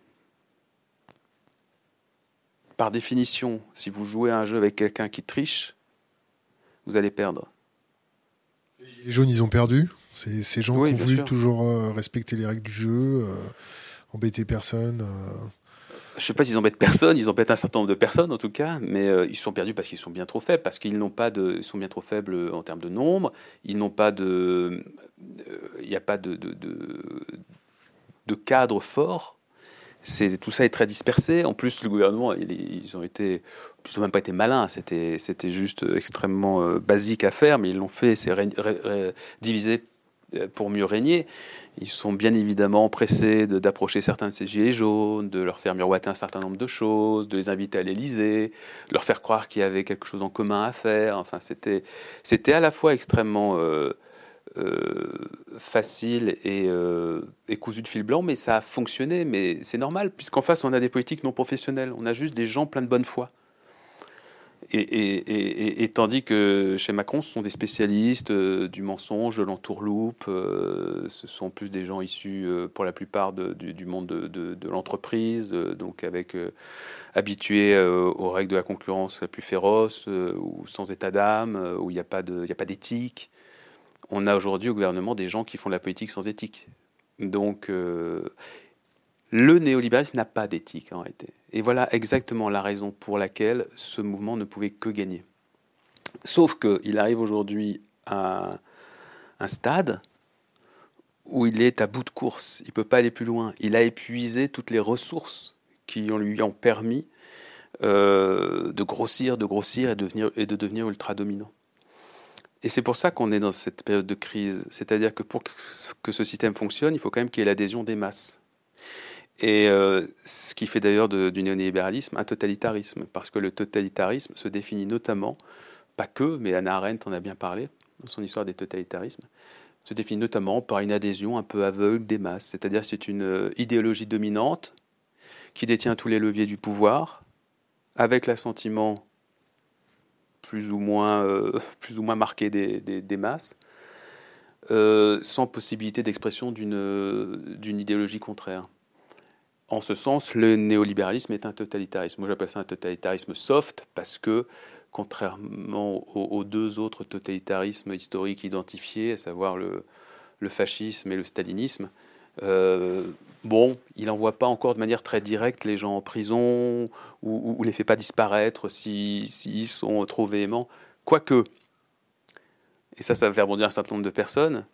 par définition, si vous jouez un jeu avec quelqu'un qui triche, vous allez perdre. Les jaunes, ils ont perdu. C'est ces gens qui ont voulu toujours euh, respecter les règles du jeu, euh, embêter personne. Euh. Je ne sais pas s'ils embêtent personne, ils embêtent un certain nombre de personnes en tout cas, mais ils sont perdus parce qu'ils sont bien trop faibles, parce qu'ils n'ont pas de, ils sont bien trop faibles en termes de nombre, ils n'ont pas de, il n'y a pas de, de, de cadre fort tout ça est très dispersé. En plus, le gouvernement, ils, ont été, ils même pas été malins. C'était, c'était juste extrêmement euh, basique à faire, mais ils l'ont fait. C'est divisé euh, pour mieux régner. Ils sont bien évidemment pressés d'approcher certains de ces gilets jaunes, de leur faire miroiter un certain nombre de choses, de les inviter à l'Élysée, de leur faire croire qu'il y avait quelque chose en commun à faire. Enfin, c'était, c'était à la fois extrêmement euh, euh, facile euh, et, cousu de fil blanc, mais ça a fonctionné. Mais c'est normal, puisqu'en face, on a des politiques non professionnels. On a juste des gens pleins de bonne foi. Et, tandis que chez Macron, ce sont des spécialistes euh, du mensonge, de l'entourloupe, ce sont plus des gens issus, pour la plupart, du, monde de, l'entreprise, donc habitués aux règles de la concurrence la plus féroce, ou sans état d'âme, où il n'y a pas d'éthique on a aujourd'hui au gouvernement des gens qui font de la politique sans éthique. Donc, euh, le néolibéralisme n'a pas d'éthique en réalité. Et voilà exactement la raison pour laquelle ce mouvement ne pouvait que gagner. Sauf qu'il arrive aujourd'hui à un stade où il est à bout de course. Il ne peut pas aller plus loin. Il a épuisé toutes les ressources qui lui ont permis euh, de grossir, de grossir et et de devenir ultra dominant. Et c'est pour ça qu'on est dans cette période de crise. C'est-à-dire que pour que ce système fonctionne, il faut quand même qu'il y ait l'adhésion des masses. Et euh, ce qui fait d'ailleurs du néolibéralisme un totalitarisme, parce que le totalitarisme se définit notamment, pas que, mais Anna Arendt en a bien parlé dans son histoire des totalitarismes, se définit notamment par une adhésion un peu aveugle des masses. C'est-à-dire c'est une euh, idéologie dominante qui détient tous les leviers du pouvoir, avec l'assentiment plus ou moins, euh, *laughs* plus ou moins marqué des, masses, euh, sans possibilité d'expression d'une idéologie contraire. En ce sens, le néolibéralisme est un totalitarisme. Moi, j'appelle ça un totalitarisme soft parce que, contrairement aux, deux autres totalitarismes historiques identifiés, à savoir le, le fascisme et le stalinisme, euh, bon, il n'envoie pas encore de manière très directe les gens en prison ou, ou les fait pas disparaître s'ils sont trop véhéments. Quoique, et ça, ça va faire bondir un certain nombre de personnes,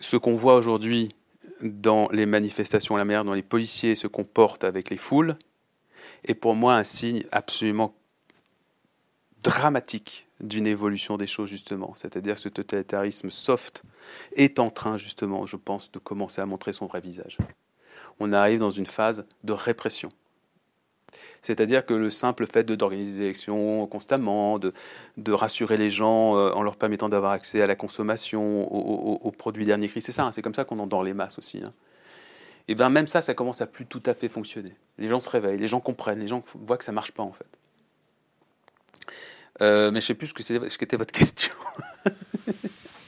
ce qu'on voit aujourd'hui dans les manifestations, la manière dont les policiers se comportent avec les foules, est pour moi un signe absolument dramatique d'une évolution des choses, justement. C'est-à-dire que ce totalitarisme soft est en train, justement, je pense, de commencer à montrer son vrai visage. On arrive dans une phase de répression. C'est-à-dire que le simple fait d'organiser des élections constamment, de, de, rassurer les gens euh, en leur permettant d'avoir accès à la consommation, aux, produits dernier cri, c'est ça, hein, c'est comme ça qu'on endort les masses aussi. Hein. Et bien même ça, ça commence à plus tout à fait fonctionner. Les gens se réveillent, les gens comprennent, les gens voient que ça marche pas en fait. Euh, mais je ne sais plus ce que qu'était votre *laughs* question.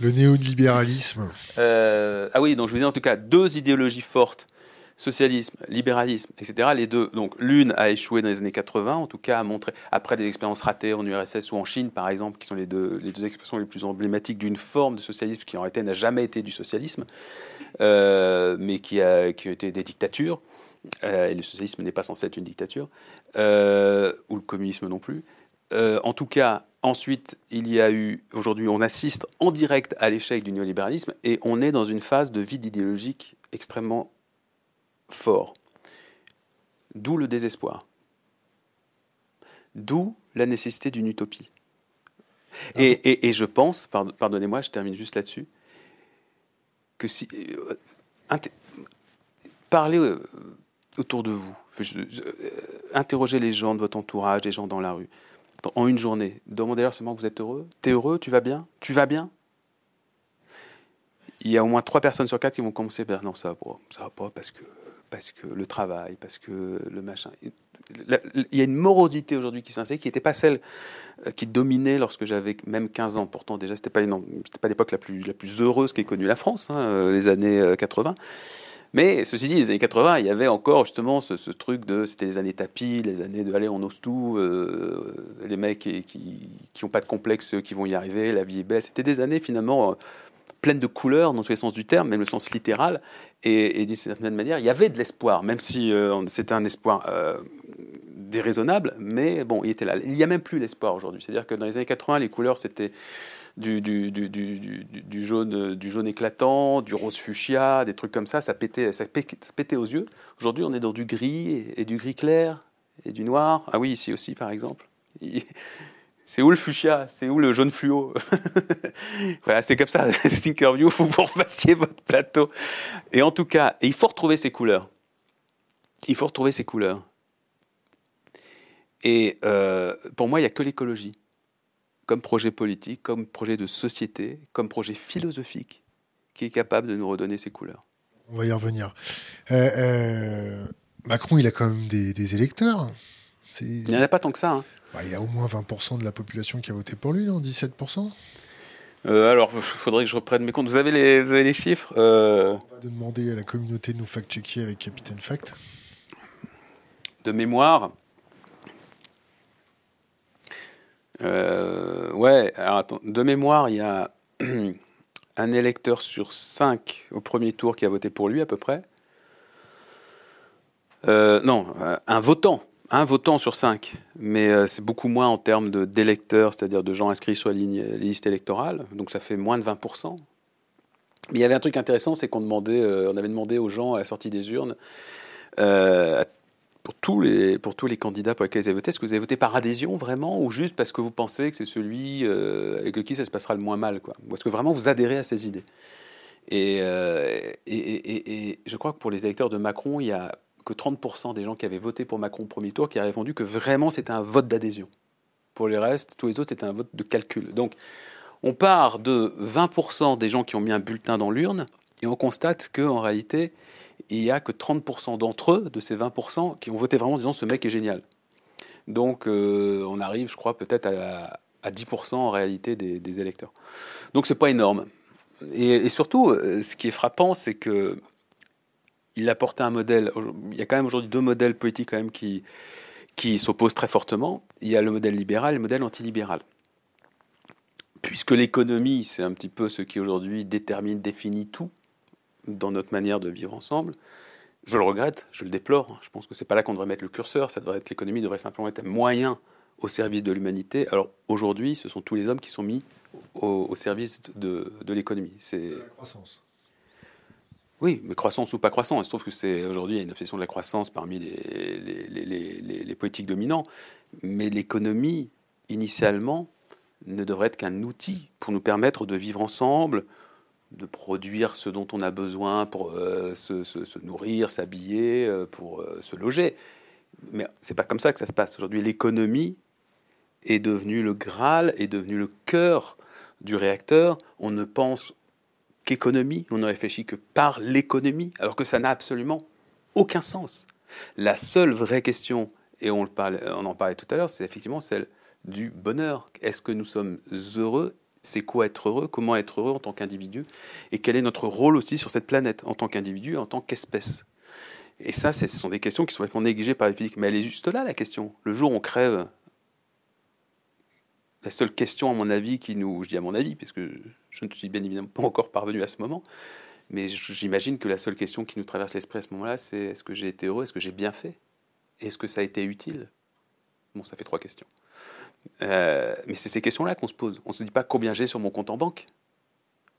Le néolibéralisme. Euh, ah oui, donc je vous dis en tout cas deux idéologies fortes socialisme, libéralisme, etc. Les deux, donc l'une a échoué dans les années 80, en tout cas a montré, après des expériences ratées en URSS ou en Chine par exemple, qui sont les deux, les deux expressions les plus emblématiques d'une forme de socialisme qui en réalité n'a jamais été du socialisme, euh, mais qui a, qui a été des dictatures. et le socialisme n'est pas censé être une dictature, ou le communisme non plus. Euh, en tout cas, ensuite, il y a eu, aujourd'hui, on assiste en direct à l'échec du néolibéralisme et on est dans une phase de vide idéologique extrêmement fort. D'où le désespoir. D'où la nécessité d'une utopie. Et, je pense, pardonnez-moi, je termine juste là-dessus, que si. Euh, parlez euh, autour de vous, interrogez les gens de votre entourage, les gens dans la rue en une journée. Demandez-leur seulement vous êtes heureux? T'es heureux? Tu vas bien? Tu vas bien? Il y a au moins trois personnes sur quatre qui vont commencer par non, ça va pas, ça va pas parce que, parce que le travail, parce que le machin. Il y a une morosité aujourd'hui qui s'inscrit, qui n'était pas celle euh, qui dominait lorsque j'avais même 15 ans. Pourtant, déjà, ce n'était pas, l'époque la plus, la plus heureuse qu'ait connue la France, hein, euh, les années 80. Euh, mais ceci dit, les années 80, il y avait encore justement ce, truc de. C'était les années tapis, les années de allez, on ose tout, euh, les mecs qui n'ont pas de complexe, qui vont y arriver, la vie est belle. C'était des années finalement euh, pleines de couleurs dans tous les sens du terme, même le sens littéral. Et, d'une certaine manière, il y avait de l'espoir, même si euh, c'était un espoir déraisonnable, mais bon, il était là. Il n'y a même plus l'espoir aujourd'hui. C'est-à-dire que dans les années 80, les couleurs, c'était du, du, du, du, jaune, du jaune éclatant, du rose fuchsia, des trucs comme ça, ça pétait, ça pétait aux yeux. Aujourd'hui, on est dans du gris et, du gris clair et du noir. Ah oui, ici aussi, par exemple. *laughs* C'est où le fuchsia? C'est où le jaune fluo? *laughs* Voilà, c'est comme ça. *laughs* Thinkerview, vous vous refassiez votre plateau. Et en tout cas, il faut retrouver ces couleurs. Il faut retrouver ces couleurs. Et euh, pour moi, il n'y a que l'écologie comme projet politique, comme projet de société, comme projet philosophique, qui est capable de nous redonner ses couleurs. On va y revenir. Euh, euh, Macron, il a quand même des, électeurs. Il n'y en a pas tant que ça. Hein. Bah, il a au moins 20% de la population qui a voté pour lui, non? 17% euh, alors, il faudrait que je reprenne mes comptes. Vous avez les, vous avez les chiffres? On va demander à la communauté de nous fact-checker avec Capitaine Fact. De mémoire, Euh, ouais, alors de mémoire, il y a *clears throat* un électeur sur cinq au premier tour qui a voté pour lui à peu près. Euh, non, euh, un votant, un votant sur cinq, mais c'est beaucoup moins en termes d'électeurs, c'est-à-dire de gens inscrits sur la ligne, les listes électorales, donc ça fait moins de 20%. Mais il y avait un truc intéressant, c'est qu'on demandait, on avait demandé aux gens à la sortie des urnes, pour tous les, pour tous les candidats pour lesquels vous avez voté, est-ce que vous avez voté par adhésion vraiment ou juste parce que vous pensez que c'est celui euh, avec qui ça se passera le moins mal quoi? Ou est-ce que vraiment vous adhérez à ces idées? Euh, et, et, et, je crois que pour les électeurs de Macron, il y a que 30% des gens qui avaient voté pour Macron au premier tour qui avaient répondu que vraiment c'était un vote d'adhésion. Pour les restes, tous les autres, c'était un vote de calcul. Donc on part de 20% des gens qui ont mis un bulletin dans l'urne et on constate qu'en réalité, il n'y a que 30% d'entre eux, de ces 20%, qui ont voté vraiment en disant ce mec est génial. Donc euh, on arrive, je crois, peut-être à, 10% en réalité des, électeurs. Donc c'est pas énorme. Et, surtout, euh, ce qui est frappant, c'est que il un modèle. Il y a quand même aujourd'hui deux modèles politiques quand même qui, qui s'opposent très fortement. Il y a le modèle libéral et le modèle antilibéral. Puisque l'économie, c'est un petit peu ce qui aujourd'hui détermine, définit tout dans notre manière de vivre ensemble. Je le regrette, je le déplore. Je pense que c'est pas là qu'on devrait mettre le curseur. Ça devrait être l'économie devrait simplement être un moyen au service de l'humanité. Alors aujourd'hui, ce sont tous les hommes qui sont mis au, service de, de l'économie. C'est croissance. Oui, mais croissance ou pas croissance. Il se trouve que c'est aujourd'hui une obsession de la croissance parmi les, les, les, les politiques dominants. Mais l'économie, initialement, ne devrait être qu'un outil pour nous permettre de vivre ensemble, de produire ce dont on a besoin pour euh, se, nourrir, s'habiller, euh, pour euh, se loger. Mais c'est pas comme ça que ça se passe. Aujourd'hui, l'économie est devenue le Graal, est devenue le cœur du réacteur. On ne pense qu'économie, on ne réfléchit que par l'économie, alors que ça n'a absolument aucun sens. La seule vraie question, et on, en parlait tout à l'heure, c'est effectivement celle du bonheur. Est-ce que nous sommes heureux c'est quoi être heureux, comment être heureux en tant qu'individu, et quel est notre rôle aussi sur cette planète en tant qu'individu, en tant qu'espèce. Et ça, ce sont des questions qui sont complètement négligées par les publics. Mais elle est juste là, la question. Le jour où on crève, la seule question, à mon avis, qui nous. Je dis à mon avis, parce que je ne suis bien évidemment pas encore parvenu à ce moment, mais j'imagine que la seule question qui nous traverse l'esprit à ce moment-là, c'est est-ce que j'ai été heureux, est-ce que j'ai bien fait? Est-ce que ça a été utile? Bon, ça fait trois questions. Euh, mais c'est ces questions-là qu'on se pose. On ne se dit pas combien j'ai sur mon compte en banque.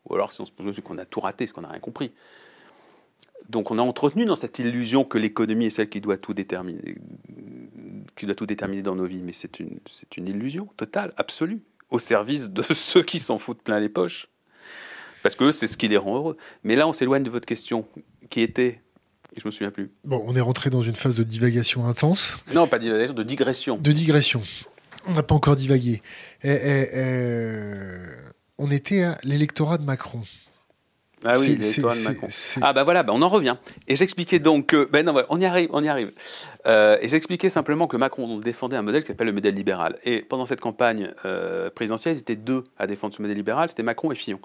Ou alors si on se pose qu'on a tout raté, c'est qu'on n'a rien compris. Donc on a entretenu dans cette illusion que l'économie est celle qui doit tout déterminer, qui doit tout déterminer dans nos vies. Mais c'est une, c'est une illusion totale, absolue, au service de *laughs* ceux qui s'en foutent plein les poches. Parce que c'est ce qui les rend heureux. Mais là, on s'éloigne de votre question, qui était je me souviens plus. Bon, on est rentré dans une phase de divagation intense. Non, pas divagation, de digression. De digression. On n'a pas encore divagué. Eh, eh, eh, on était à l'électorat de Macron. Ah oui, l'électorat de Macron. Ah bah voilà, bah on en revient. Et j'expliquais donc que, ben non, on y arrive, on y arrive. Euh, et j'expliquais simplement que Macron défendait un modèle qui s'appelle le modèle libéral. Et pendant cette campagne euh, présidentielle, ils étaient deux à défendre ce modèle libéral, c'était Macron et Fillon.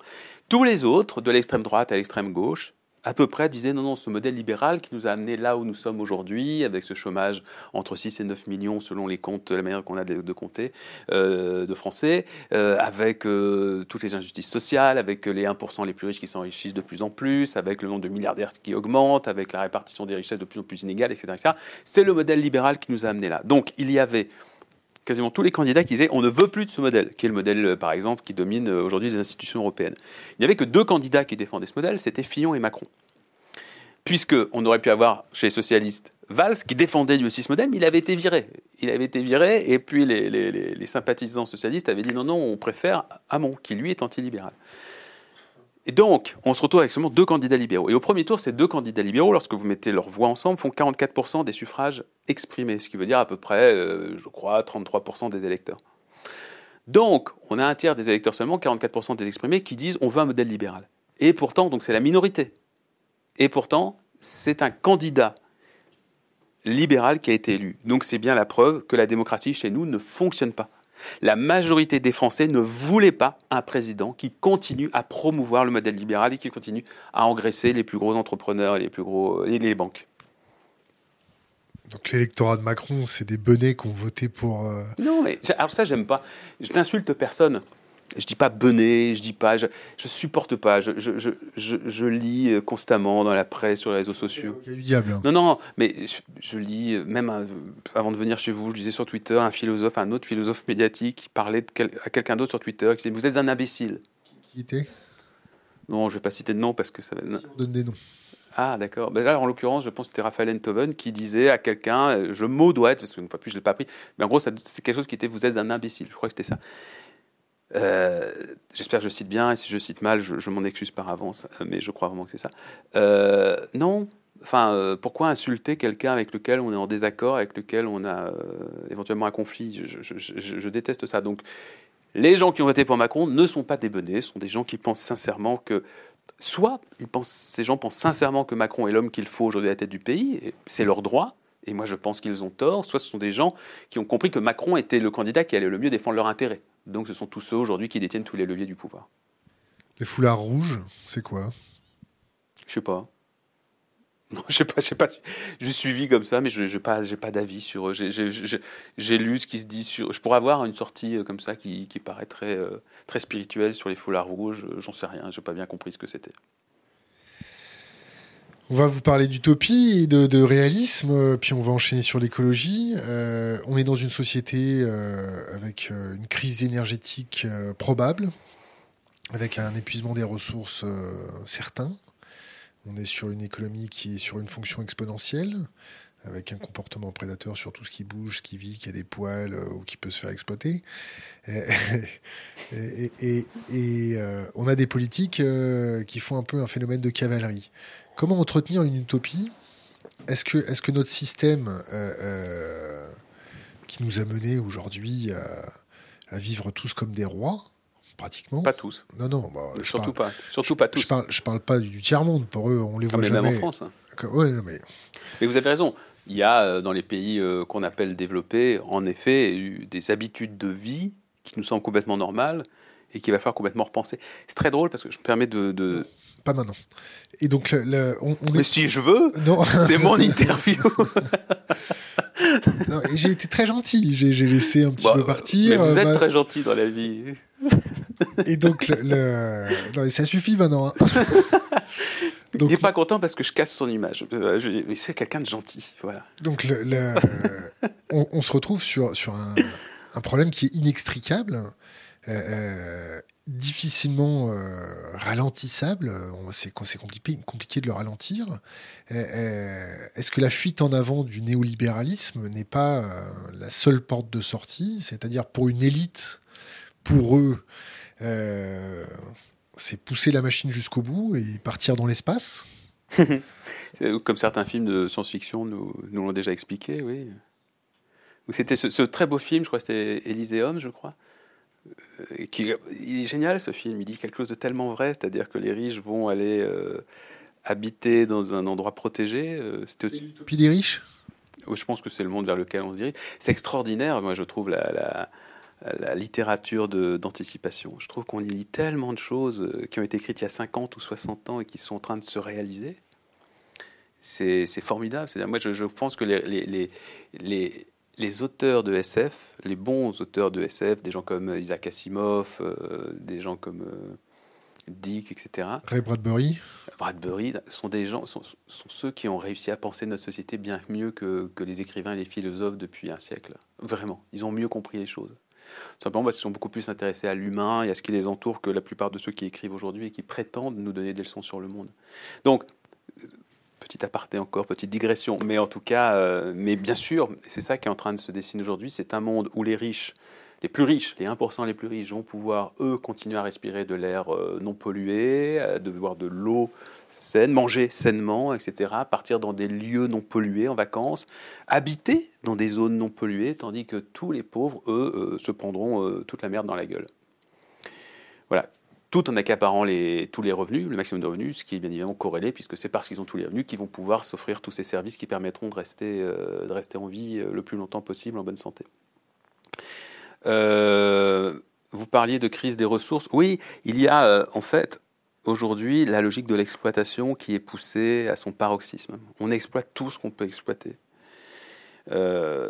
Tous les autres, de l'extrême droite à l'extrême gauche, à peu près disait non, non, ce modèle libéral qui nous a amené là où nous sommes aujourd'hui, avec ce chômage entre 6 et 9 millions selon les comptes, la manière qu'on a de, compter, euh, de Français, euh, avec euh, toutes les injustices sociales, avec les 1% les plus riches qui s'enrichissent de plus en plus, avec le nombre de milliardaires qui augmente, avec la répartition des richesses de plus en plus inégale, etc. etc. C'est le modèle libéral qui nous a amené là. Donc il y avait quasiment tous les candidats qui disaient on ne veut plus de ce modèle, qui est le modèle, euh, par exemple, qui domine euh, aujourd'hui les institutions européennes. Il n'y avait que deux candidats qui défendaient ce modèle, c'était Fillon et Macron. Puisqu'on aurait pu avoir chez les socialistes Valls, qui défendait lui aussi ce modèle, mais il avait été viré. Il avait été viré, et puis les, les sympathisants socialistes avaient dit non, non, on préfère Hamon, qui lui est antilibéral. Et donc, on se retrouve avec seulement deux candidats libéraux. Et au premier tour, ces deux candidats libéraux, lorsque vous mettez leurs voix ensemble, font 44% des suffrages exprimés, ce qui veut dire à peu près, euh, je crois, 33% des électeurs. Donc, on a un tiers des électeurs seulement, 44% des exprimés, qui disent on veut un modèle libéral. Et pourtant, c'est la minorité. Et pourtant, c'est un candidat libéral qui a été élu. Donc c'est bien la preuve que la démocratie chez nous ne fonctionne pas. La majorité des Français ne voulaient pas un président qui continue à promouvoir le modèle libéral et qui continue à engraisser les plus gros entrepreneurs et les plus gros et les banques. Donc l'électorat de Macron, c'est des bonnets qui ont voté pour. Euh, non, mais alors ça, j'aime pas. Je n'insulte personne. Je dis pas bené, je dis pas, je, je supporte pas. Je, je, je, je, lis euh, constamment dans la presse, sur les réseaux sociaux. Il y a du diable. Hein. Non, non, mais je, lis, euh, même euh, avant de venir chez vous, je lisais sur Twitter un philosophe, un autre philosophe médiatique qui parlait de à quelqu'un d'autre sur Twitter, qui disait Vous êtes un imbécile. Qui était? Non, je vais pas citer de nom parce que ça va. on donne des noms. Ah, d'accord. Ben là, en l'occurrence, je pense que c'était Raphaël Enthoven qui disait à quelqu'un, je maudoite, parce qu'une fois plus, je ne l'ai pas pris, mais en gros, c'est quelque chose qui était Vous êtes un imbécile. Je crois que c'était ça. Euh, j'espère que je cite bien, et si je cite mal, je, m'en excuse par avance, euh, mais je crois vraiment que c'est ça. Euh, non, enfin, pourquoi insulter quelqu'un avec lequel on est en désaccord, avec lequel on a éventuellement un conflit? Je, déteste ça. Donc, les gens qui ont voté pour Macron ne sont pas des bonnets, ce sont des gens qui pensent sincèrement que, soit ils pensent, ces gens pensent sincèrement que Macron est l'homme qu'il faut aujourd'hui à la tête du pays, et c'est leur droit, et moi je pense qu'ils ont tort, soit ce sont des gens qui ont compris que Macron était le candidat qui allait le mieux défendre leur intérêt. Donc ce sont tous ceux aujourd'hui qui détiennent tous les leviers du pouvoir. Les foulards rouges, c'est quoi? Je sais pas. *laughs* Non, je sais pas, je sais pas. Je suivi comme ça, mais je n'ai pas, j'ai pas d'avis sur eux. J'ai lu ce qui se dit sur. Je pourrais avoir une sortie euh, comme ça qui, qui paraît très, euh, très spirituelle sur les foulards rouges. J'en sais rien. J'ai pas bien compris ce que c'était. On va vous parler d'utopie et de, réalisme, puis on va enchaîner sur l'écologie. Euh, on est dans une société euh, avec euh, une crise énergétique probable, avec un épuisement des ressources certain. On est sur une économie qui est sur une fonction exponentielle, avec un comportement prédateur sur tout ce qui bouge, ce qui vit, qui a des poils ou qui peut se faire exploiter. Et on a des politiques qui font un peu un phénomène de cavalerie. Comment entretenir une utopie? Est-ce que, est que notre système euh, euh, qui nous a menés aujourd'hui à, vivre tous comme des rois, pratiquement? Pas tous. Non, non. Bah, surtout pas. Surtout pas tous. Je parle, parle pas du tiers-monde. Pour eux, on les ah, voit jamais. Même en France. Hein. mais... mais vous avez raison. Il y a euh, dans les pays qu'on appelle développés, en effet, des habitudes de vie qui nous semblent complètement normales et qu'il va falloir complètement repenser. C'est très drôle parce que je me permets de, pas maintenant. Et donc, on, Mais si je veux, *laughs* c'est mon interview. j'ai été très gentil. J'ai laissé un petit peu partir. Mais vous êtes très gentil dans la vie. Et donc, le, ça suffit maintenant. Hein. *laughs* Donc, il n'est pas content parce que je casse son image. Euh, c'est quelqu'un de gentil. Voilà. Donc, le, on, se retrouve sur, sur un, un problème qui est inextricable. Euh, euh difficilement euh, ralentissable. C'est compliqué, de le ralentir. Euh, euh, est-ce que la fuite en avant du néolibéralisme n'est pas la seule porte de sortie? C'est-à-dire pour une élite, pour eux, c'est pousser la machine jusqu'au bout et partir dans l'espace? *laughs* Comme certains films de science-fiction nous, nous l'ont déjà expliqué, oui. C'était ce, très beau film, je crois c'était Elyséum, je crois. Euh, qui, il est génial ce film, il dit quelque chose de tellement vrai, c'est-à-dire que les riches vont aller euh, habiter dans un endroit protégé. Euh, c'était l'utopie des riches Je pense que c'est le monde vers lequel on se dirige. C'est extraordinaire, moi je trouve, la, la, littérature d'anticipation. Je trouve qu'on y lit tellement de choses qui ont été écrites il y a 50 ou 60 ans et qui sont en train de se réaliser. C'est formidable. Moi, je, je, pense que les, les, les, les auteurs de SF, les bons auteurs de SF, des gens comme Isaac Asimov, euh, des gens comme euh, Dick, etc. Ray Bradbury. Bradbury sont des gens, sont, ceux qui ont réussi à penser notre société bien mieux que, que, les écrivains et les philosophes depuis un siècle. Vraiment, ils ont mieux compris les choses. Simplement parce qu'ils sont beaucoup plus intéressés à l'humain et à ce qui les entoure que la plupart de ceux qui écrivent aujourd'hui et qui prétendent nous donner des leçons sur le monde. Donc, petit aparté encore, petite digression, mais en tout cas, euh, mais bien sûr, c'est ça qui est en train de se dessiner aujourd'hui, c'est un monde où les riches, les plus riches, les 1% les plus riches vont pouvoir, eux, continuer à respirer de l'air euh, non pollué, euh, de boire de l'eau saine, manger sainement, etc., partir dans des lieux non pollués en vacances, habiter dans des zones non polluées, tandis que tous les pauvres, eux, se prendront toute la merde dans la gueule. Voilà, tout en accaparant tous les revenus, le maximum de revenus, ce qui est bien évidemment corrélé, puisque c'est parce qu'ils ont tous les revenus qu'ils vont pouvoir s'offrir tous ces services qui permettront de rester, euh, en vie euh, le plus longtemps possible en bonne santé. Euh, vous parliez de crise des ressources. Oui, il y a en fait aujourd'hui la logique de l'exploitation qui est poussée à son paroxysme. On exploite tout ce qu'on peut exploiter.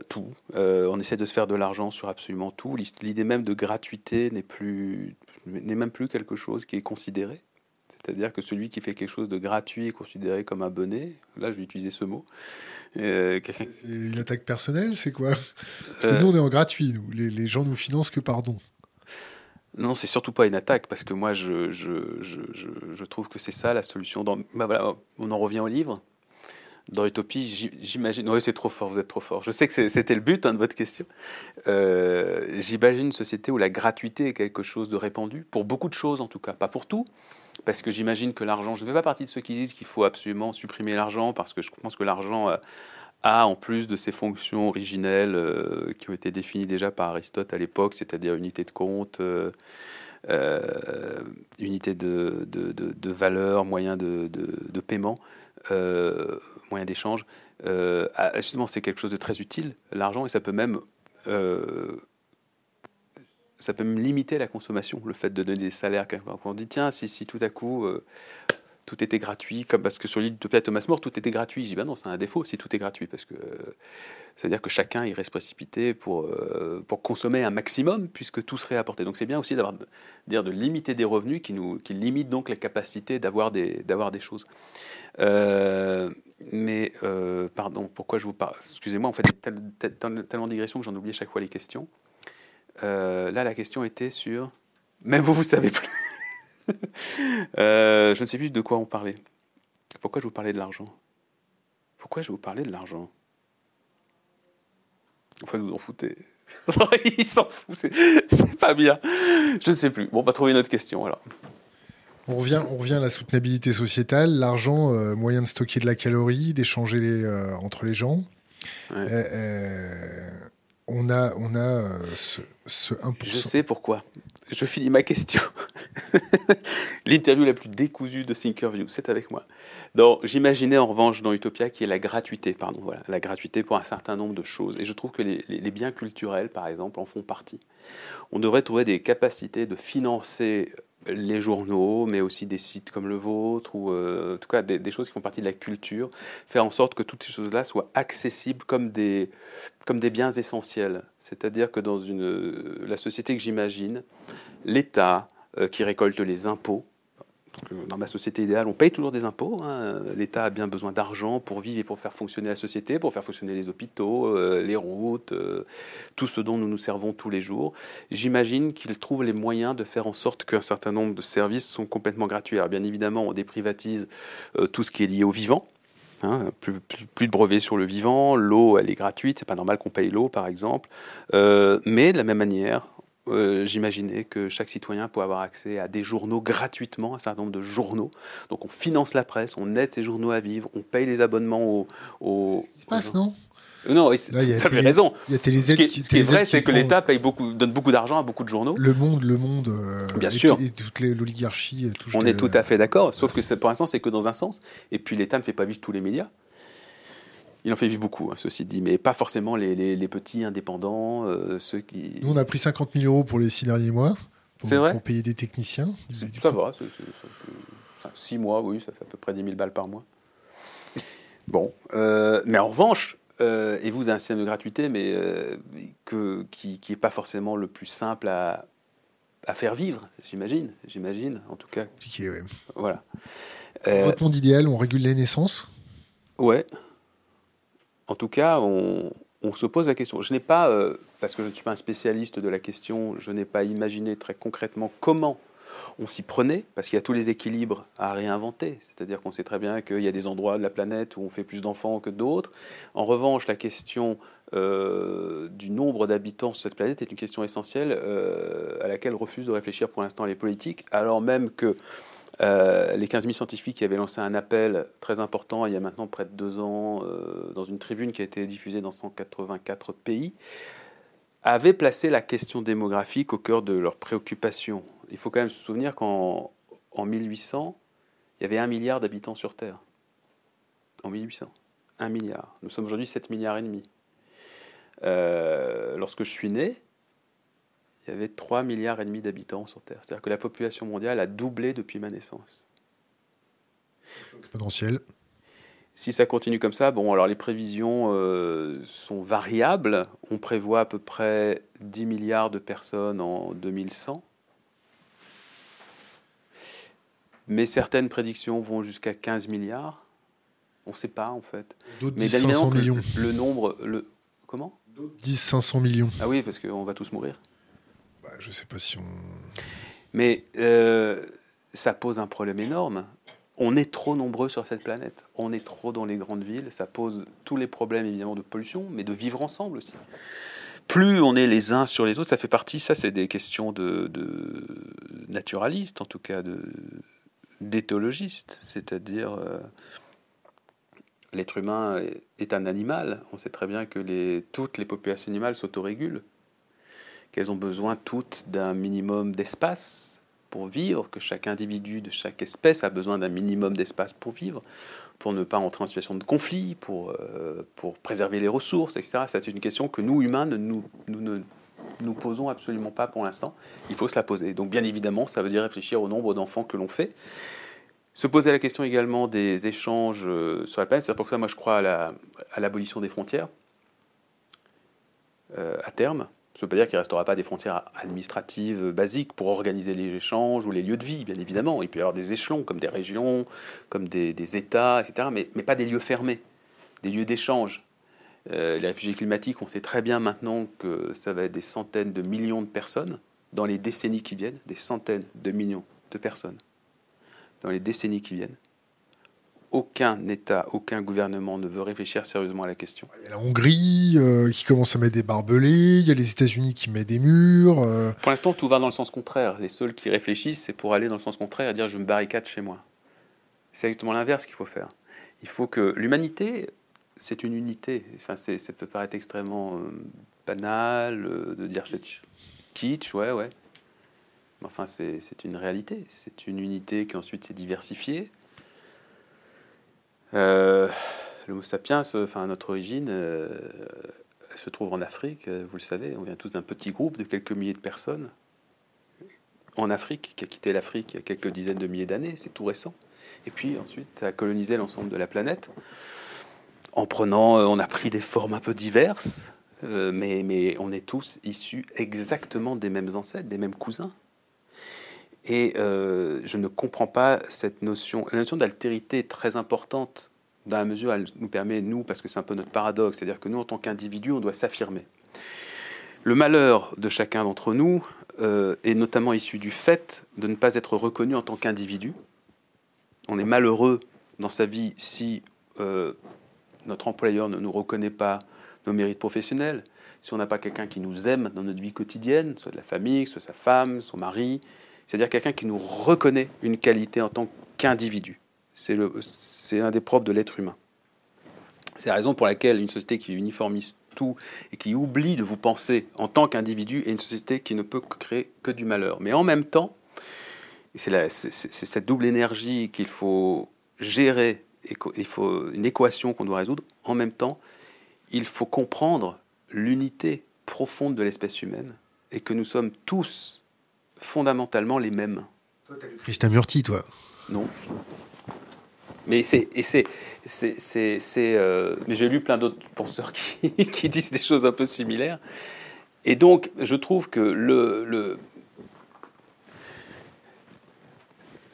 tout. on essaie de se faire de l'argent sur absolument tout. L'idée même de gratuité n'est plus n'est même plus quelque chose qui est considéré. C'est-à-dire que celui qui fait quelque chose de gratuit est considéré comme abonné. Là, je vais utiliser ce mot. Euh, c'est une attaque personnelle, c'est quoi? Parce que euh, nous, on est en gratuit. Nous. Les, gens nous financent que par don. Non, c'est surtout pas une attaque, parce que moi, je, je, je, je trouve que c'est ça la solution. Dans, bah voilà, on en revient au livre dans Utopie, j'imagine. Oui, c'est trop fort, vous êtes trop fort. Je sais que c'était le but hein, de votre question. Euh, j'imagine une société où la gratuité est quelque chose de répandu, pour beaucoup de choses en tout cas, pas pour tout. Parce que j'imagine que l'argent, je ne fais pas partie de ceux qui disent qu'il faut absolument supprimer l'argent, parce que je pense que l'argent euh, a, en plus de ses fonctions originelles euh, qui ont été définies déjà par Aristote à l'époque, c'est-à-dire unité de compte, unité de, valeur, moyen de paiement, moyen d'échange, euh, justement, c'est quelque chose de très utile, l'argent, et ça peut même euh, ça peut même limiter la consommation, le fait de donner des salaires. On dit, tiens, si, si tout à coup, euh, tout était gratuit, parce que sur l'île de Thomas More, tout était gratuit. Je dis, ben non, c'est un défaut si tout est gratuit, parce que ça veut dire que chacun irait se précipiter pour, euh, pour consommer un maximum, puisque tout serait apporté. Donc c'est bien aussi d'avoir dire de limiter des revenus qui, nous, qui limitent donc la capacité d'avoir des, d'avoir des choses. Euh, mais, euh, pardon, pourquoi je vous parle Excusez-moi, en fait, tellement de digression que j'en oublie chaque fois les questions. là, la question était sur... Même vous, vous savez plus. *laughs* Euh, je ne sais plus de quoi on parlait. Pourquoi je vous parlais de l'argent? Pourquoi je vous parlais de l'argent? Enfin, vous en foutez. *laughs* Il s'en fout, c'est pas bien. Je ne sais plus. Bon, on va trouver une autre question alors. On revient, on revient à la soutenabilité sociétale, l'argent, euh, moyen de stocker de la calorie, d'échanger euh, entre les gens. on a, on a ce, ce 1%. Je sais pourquoi je finis ma question. *laughs* L'interview la plus décousue de Thinkerview, c'est avec moi. J'imaginais en revanche dans Utopia qui est la gratuité, pardon, voilà, la gratuité pour un certain nombre de choses. Et je trouve que les, biens culturels, par exemple, en font partie. On devrait trouver des capacités de financer les journaux, mais aussi des sites comme le vôtre, ou euh, en tout cas des, choses qui font partie de la culture, faire en sorte que toutes ces choses-là soient accessibles comme des, biens essentiels. C'est-à-dire que dans la société que j'imagine, l'État euh, qui récolte les impôts, dans ma société idéale, on paye toujours des impôts. Hein. L'État a bien besoin d'argent pour vivre et pour faire fonctionner la société, pour faire fonctionner les hôpitaux, euh, les routes, euh, tout ce dont nous nous servons tous les jours. J'imagine qu'il trouve les moyens de faire en sorte qu'un certain nombre de services sont complètement gratuits. Alors bien évidemment, on déprivatise euh, tout ce qui est lié au vivant. Hein. plus, plus, de brevets sur le vivant, l'eau elle est gratuite, c'est pas normal qu'on paye l'eau par exemple. mais de la même manière, euh, j'imaginais que chaque citoyen pouvait avoir accès à des journaux gratuitement, un certain nombre de journaux. Donc on finance la presse, on aide ces journaux à vivre, on paye les abonnements aux... aux Ça se passe, non? Euh, Non, ça Là, il y a fait raison. Il y a Ce qui est, qui, ce qui est vrai, c'est que l'État paye beaucoup, donne beaucoup d'argent à beaucoup de journaux. Le monde, le monde. euh, Bien et, sûr. Et toute l'oligarchie. euh, On est tout à fait d'accord, sauf que pour l'instant, c'est que dans un sens. Et puis l'État ne fait pas vivre tous les médias. Il en fait vivre beaucoup, hein, ceci dit, mais pas forcément les, les- les petits indépendants, euh, ceux qui. Nous, on a pris 50 000 euros pour les six derniers mois. pour- C'est vrai Pour payer des techniciens. C'est- Du Ça coup, va, c'est- c'est- c'est- c'est- enfin, six mois, oui, ça fait à peu près 10 000 balles par mois. *laughs* Bon, euh, mais en revanche, euh, et vous, un système de gratuité, mais euh, que, qui n'est pas forcément le plus simple à, à faire vivre, j'imagine, j'imagine, en tout cas, compliqué, ouais. voilà. Votre monde idéal, on régule les naissances? Ouais. En tout cas, on, se pose la question. Je n'ai pas, euh, parce que je ne suis pas un spécialiste de la question, je n'ai pas imaginé très concrètement comment on s'y prenait, parce qu'il y a tous les équilibres à réinventer. C'est-à-dire qu'on sait très bien qu'il y a des endroits de la planète où on fait plus d'enfants que d'autres. En revanche, la question euh, du nombre d'habitants sur cette planète est une question essentielle euh, à laquelle refusent de réfléchir pour l'instant les politiques, alors même que euh, les 15 000 scientifiques qui avaient lancé un appel très important il y a maintenant près de deux ans euh, dans une tribune qui a été diffusée dans 184 pays avaient placé la question démographique au cœur de leurs préoccupations. Il faut quand même se souvenir qu'en en 1800, il y avait un milliard d'habitants sur Terre. En 1800. Un milliard. Nous sommes aujourd'hui 7 milliards et demi. Euh, lorsque je suis né, il y avait 3 milliards et demi d'habitants sur Terre. C'est-à-dire que la population mondiale a doublé depuis ma naissance. Exponentiel. Si ça continue comme ça, bon, alors les prévisions euh, sont variables. On prévoit à peu près 10 milliards de personnes en 2100. Mais certaines prédictions vont jusqu'à 15 milliards. On ne sait pas en fait. D'autres Mais disent bien 500 évidemment que millions. le nombre, le comment? D'autres disent 500 millions. Ah oui, parce qu'on va tous mourir. Bah, je sais pas si on. Mais euh, ça pose un problème énorme. On est trop nombreux sur cette planète. On est trop dans les grandes villes. Ça pose tous les problèmes évidemment de pollution, mais de vivre ensemble aussi. Plus on est les uns sur les autres, ça fait partie. Ça, c'est des questions de, naturalistes, en tout cas de d'éthologistes, c'est-à-dire euh, l'être humain est, un animal. On sait très bien que toutes les populations animales s'autorégulent qu'elles ont besoin toutes d'un minimum d'espace pour vivre, que chaque individu de chaque espèce a besoin d'un minimum d'espace pour vivre, pour ne pas entrer en situation de conflit, pour, euh, pour préserver les ressources, etc. C'est une question que nous, humains, ne nous, nous ne nous posons absolument pas pour l'instant. Il faut se la poser. Donc bien évidemment, ça veut dire réfléchir au nombre d'enfants que l'on fait. Se poser la question également des échanges euh, sur la planète. C'est pour ça, moi, je crois à la- l'abolition des frontières euh, à terme. Ça ne veut pas dire qu'il ne restera pas des frontières administratives basiques pour organiser les échanges ou les lieux de vie, bien évidemment. Il peut y avoir des échelons, comme des régions, comme des, États, etc., mais, mais pas des lieux fermés, des lieux d'échange. Euh, les réfugiés climatiques, on sait très bien maintenant que ça va être des centaines de millions de personnes dans les décennies qui viennent, des centaines de millions de personnes dans les décennies qui viennent. Aucun État, aucun gouvernement ne veut réfléchir sérieusement à la question. Il y a la Hongrie euh, qui commence à mettre des barbelés. Il y a les États-Unis qui mettent des murs. euh, Pour l'instant, tout va dans le sens contraire. Les seuls qui réfléchissent, c'est pour aller dans le sens contraire et dire je me barricade chez moi. C'est exactement l'inverse qu'il faut faire. Il faut que l'humanité, c'est une unité. Enfin, c'est- ça peut paraître extrêmement euh, banal de dire c'est kitsch, ouais, ouais. Mais enfin, c'est une réalité. C'est une unité qui ensuite s'est diversifiée. Euh, L'Homo sapiens, enfin, notre origine, euh, se trouve en Afrique, euh, vous le savez. On vient tous d'un petit groupe de quelques milliers de personnes en Afrique, qui a quitté l'Afrique il y a quelques dizaines de milliers d'années. C'est tout récent. Et puis ensuite, ça a colonisé l'ensemble de la planète. En prenant, euh, on a pris des formes un peu diverses, euh, mais on est tous issus exactement des mêmes ancêtres, des mêmes cousins. Et euh, je ne comprends pas cette notion. La notion d'altérité est très importante dans la mesure où elle nous permet, nous, parce que c'est un peu notre paradoxe, c'est-à-dire que nous, en tant qu'individus, on doit s'affirmer. Le malheur de chacun d'entre nous euh, est notamment issu du fait de ne pas être reconnu en tant qu'individu. On est malheureux dans sa vie si euh, notre employeur ne nous reconnaît pas nos mérites professionnels, si on n'a pas quelqu'un qui nous aime dans notre vie quotidienne, soit de la famille, soit sa femme, son mari, c'est-à-dire quelqu'un qui nous reconnaît une qualité en tant qu'individu. C'est l'un des propres de l'être humain. C'est la raison pour laquelle une société qui uniformise tout et qui oublie de vous penser en tant qu'individu est une société qui ne peut créer que du malheur. Mais en même temps, c'est cette double énergie qu'il faut gérer, il faut une équation qu'on doit résoudre. En même temps, il faut comprendre l'unité profonde de l'espèce humaine et que nous sommes tous fondamentalement les mêmes. Toi, as lu Krishnamurti, toi Non. Mais c'est, c'est, c'est, c'est, euh, mais j'ai lu plein d'autres penseurs qui, *laughs* qui, disent des choses un peu similaires. Et donc, je trouve que le, le,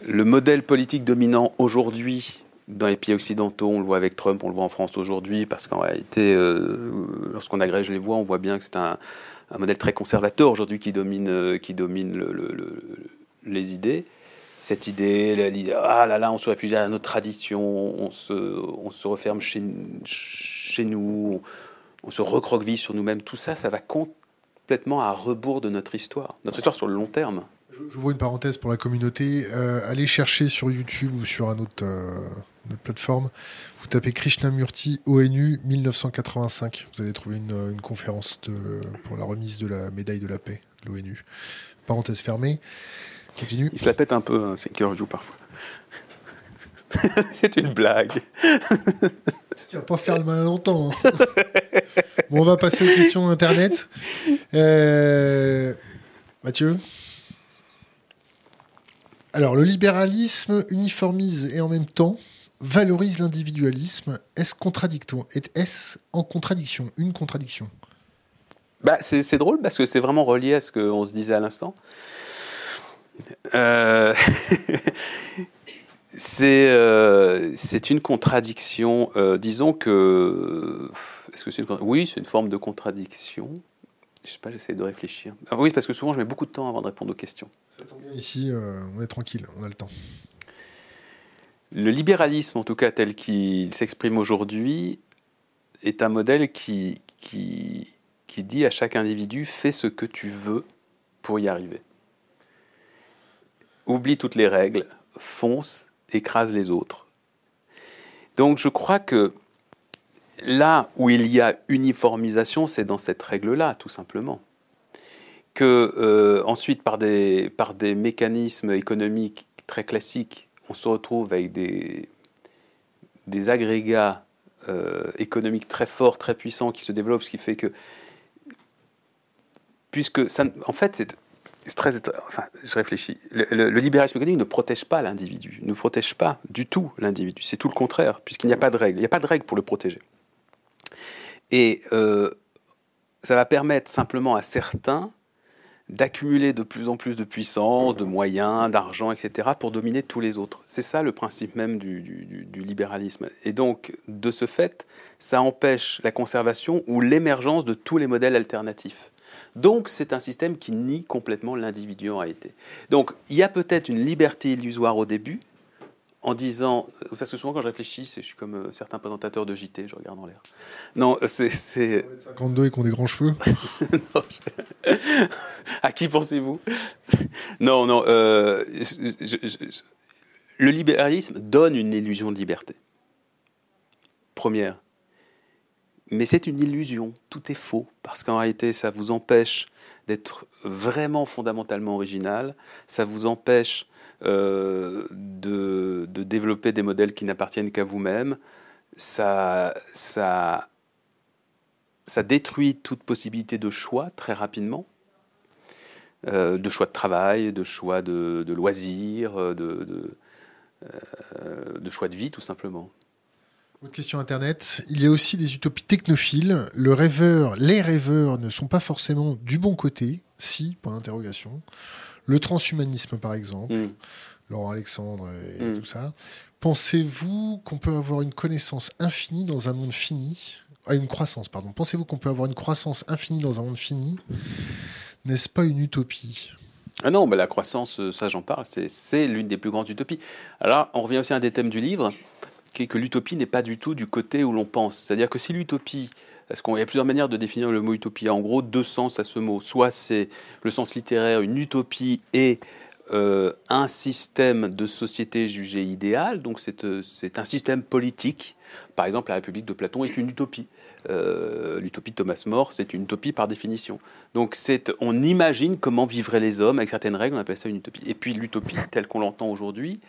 le modèle politique dominant aujourd'hui dans les pays occidentaux, on le voit avec Trump, on le voit en France aujourd'hui, parce qu'en réalité, euh, lorsqu'on agrège les voix, on voit bien que c'est un, un, modèle très conservateur aujourd'hui qui domine, euh, qui domine le, le, les idées cette idée, l'idée, ah là là, on se réfugie à notre tradition, on se, on se referme chez, chez nous, on se recroqueville sur nous-mêmes, tout ça, ça va complètement à rebours de notre histoire, notre histoire sur le long terme. Je, vois une parenthèse pour la communauté. Euh, allez chercher sur YouTube ou sur un autre, euh, une plateforme. Vous tapez Krishnamurti ONU 1985. Vous allez trouver une, une conférence de, pour la remise de la médaille de la paix de l'ONU. Parenthèse fermée. Il se la pète un peu, hein, View, parfois. *laughs* c'est une blague. tu vas pas faire le mal longtemps. Hein. bon, on va passer aux questions Internet. Euh, Mathieu Alors, le libéralisme uniformise et en même temps valorise l'individualisme. Est-ce contradictoire Est-ce en contradiction Une contradiction? Bah, C'est drôle parce que c'est vraiment relié à ce qu'on se disait à l'instant. Euh, *laughs* euh, c'est une contradiction. Euh, disons que. Est-ce que c'est une Oui, c'est une forme de contradiction. Je sais pas, j'essaie de réfléchir. Ah oui, parce que souvent je mets beaucoup de temps avant de répondre aux questions. Ici, on est tranquille, on a le temps. Le libéralisme, en tout cas tel qu'il s'exprime aujourd'hui, est un modèle qui, dit à chaque individu fais ce que tu veux pour y arriver oublie toutes les règles, fonce, écrase les autres. Donc je crois que là où il y a uniformisation, c'est dans cette règle-là, tout simplement. Que euh, ensuite, par des, par des mécanismes économiques très classiques, on se retrouve avec des, agrégats euh, économiques très forts, très puissants qui se développent, ce qui fait que, puisque en fait, c'est c'est très, enfin, je réfléchis. Le, libéralisme économique ne protège pas l'individu, ne protège pas du tout l'individu. C'est tout le contraire, puisqu'il n'y a pas de règles. Il n'y a pas de règles pour le protéger. Et euh, ça va permettre simplement à certains d'accumuler de plus en plus de puissance, de moyens, d'argent, etc., pour dominer tous les autres. C'est ça le principe même du, du, libéralisme. Et donc, de ce fait, ça empêche la conservation ou l'émergence de tous les modèles alternatifs. Donc c'est un système qui nie complètement l'individu en réalité. Donc il y a peut-être une liberté illusoire au début, en disant, parce que souvent quand je réfléchis, je suis comme euh, certains présentateurs de JT, je regarde en l'air. Non, c'est... 52 et qu'on des grands cheveux *laughs* À qui pensez-vous? Non, non, euh, le libéralisme donne une illusion de liberté. Première. Mais c'est une illusion, tout est faux, parce qu'en réalité, ça vous empêche d'être vraiment fondamentalement original, ça vous empêche euh, de, développer des modèles qui n'appartiennent qu'à vous-même, ça, ça, ça détruit toute possibilité de choix très rapidement, euh, de choix de travail, de choix de, loisirs, de, euh, de choix de vie tout simplement. Autre question Internet. Il y a aussi des utopies technophiles. Le rêveur, les rêveurs ne sont pas forcément du bon côté. Si, point d'interrogation. Le transhumanisme, par exemple. Mm. Laurent Alexandre et, mm. tout ça. Pensez-vous qu'on peut avoir une connaissance infinie dans un monde fini ah, Une croissance, pardon. Pensez-vous qu'on peut avoir une croissance infinie dans un monde fini N'est-ce pas une utopie? Ah non, mais la croissance, ça j'en parle, c'est l'une des plus grandes utopies. Alors, on revient aussi à un des thèmes du livre, qui est que l'utopie n'est pas du tout du côté où l'on pense. C'est-à-dire que si l'utopie, parce qu'il y a plusieurs manières de définir le mot utopie, en gros deux sens à ce mot. Soit c'est le sens littéraire, une utopie et euh, un système de société jugé idéal, donc c'est un système politique. Par exemple, la République de Platon est une utopie. Euh, l'utopie de Thomas More, c'est une utopie par définition. Donc on imagine comment vivraient les hommes avec certaines règles, on appelle ça une utopie. Et puis l'utopie, telle qu'on l'entend aujourd'hui,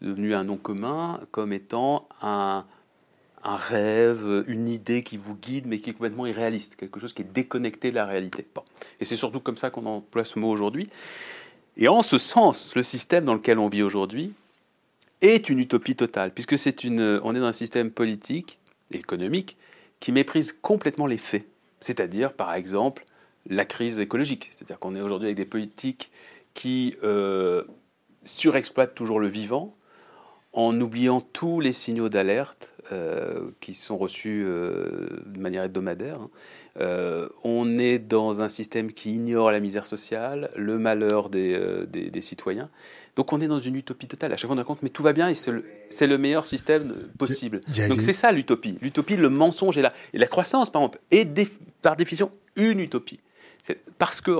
devenu un nom commun comme étant un, un, rêve, une idée qui vous guide, mais qui est complètement irréaliste, quelque chose qui est déconnecté de la réalité. Et c'est surtout comme ça qu'on emploie ce mot aujourd'hui. Et en ce sens, le système dans lequel on vit aujourd'hui est une utopie totale, puisque c'est une, on est dans un système politique et économique qui méprise complètement les faits. C'est-à-dire, par exemple, la crise écologique. C'est-à-dire qu'on est aujourd'hui avec des politiques qui euh, surexploitent toujours le vivant, en oubliant tous les signaux d'alerte euh, qui sont reçus euh, de manière hebdomadaire. Hein. Euh, on est dans un système qui ignore la misère sociale, le malheur des, des, citoyens. Donc on est dans une utopie totale. À chaque fois on a compte, mais tout va bien et c'est le, le, meilleur système possible. Donc c'est ça l'utopie. L'utopie, le mensonge est là. Et la croissance, par exemple, est par définition une utopie. Parce que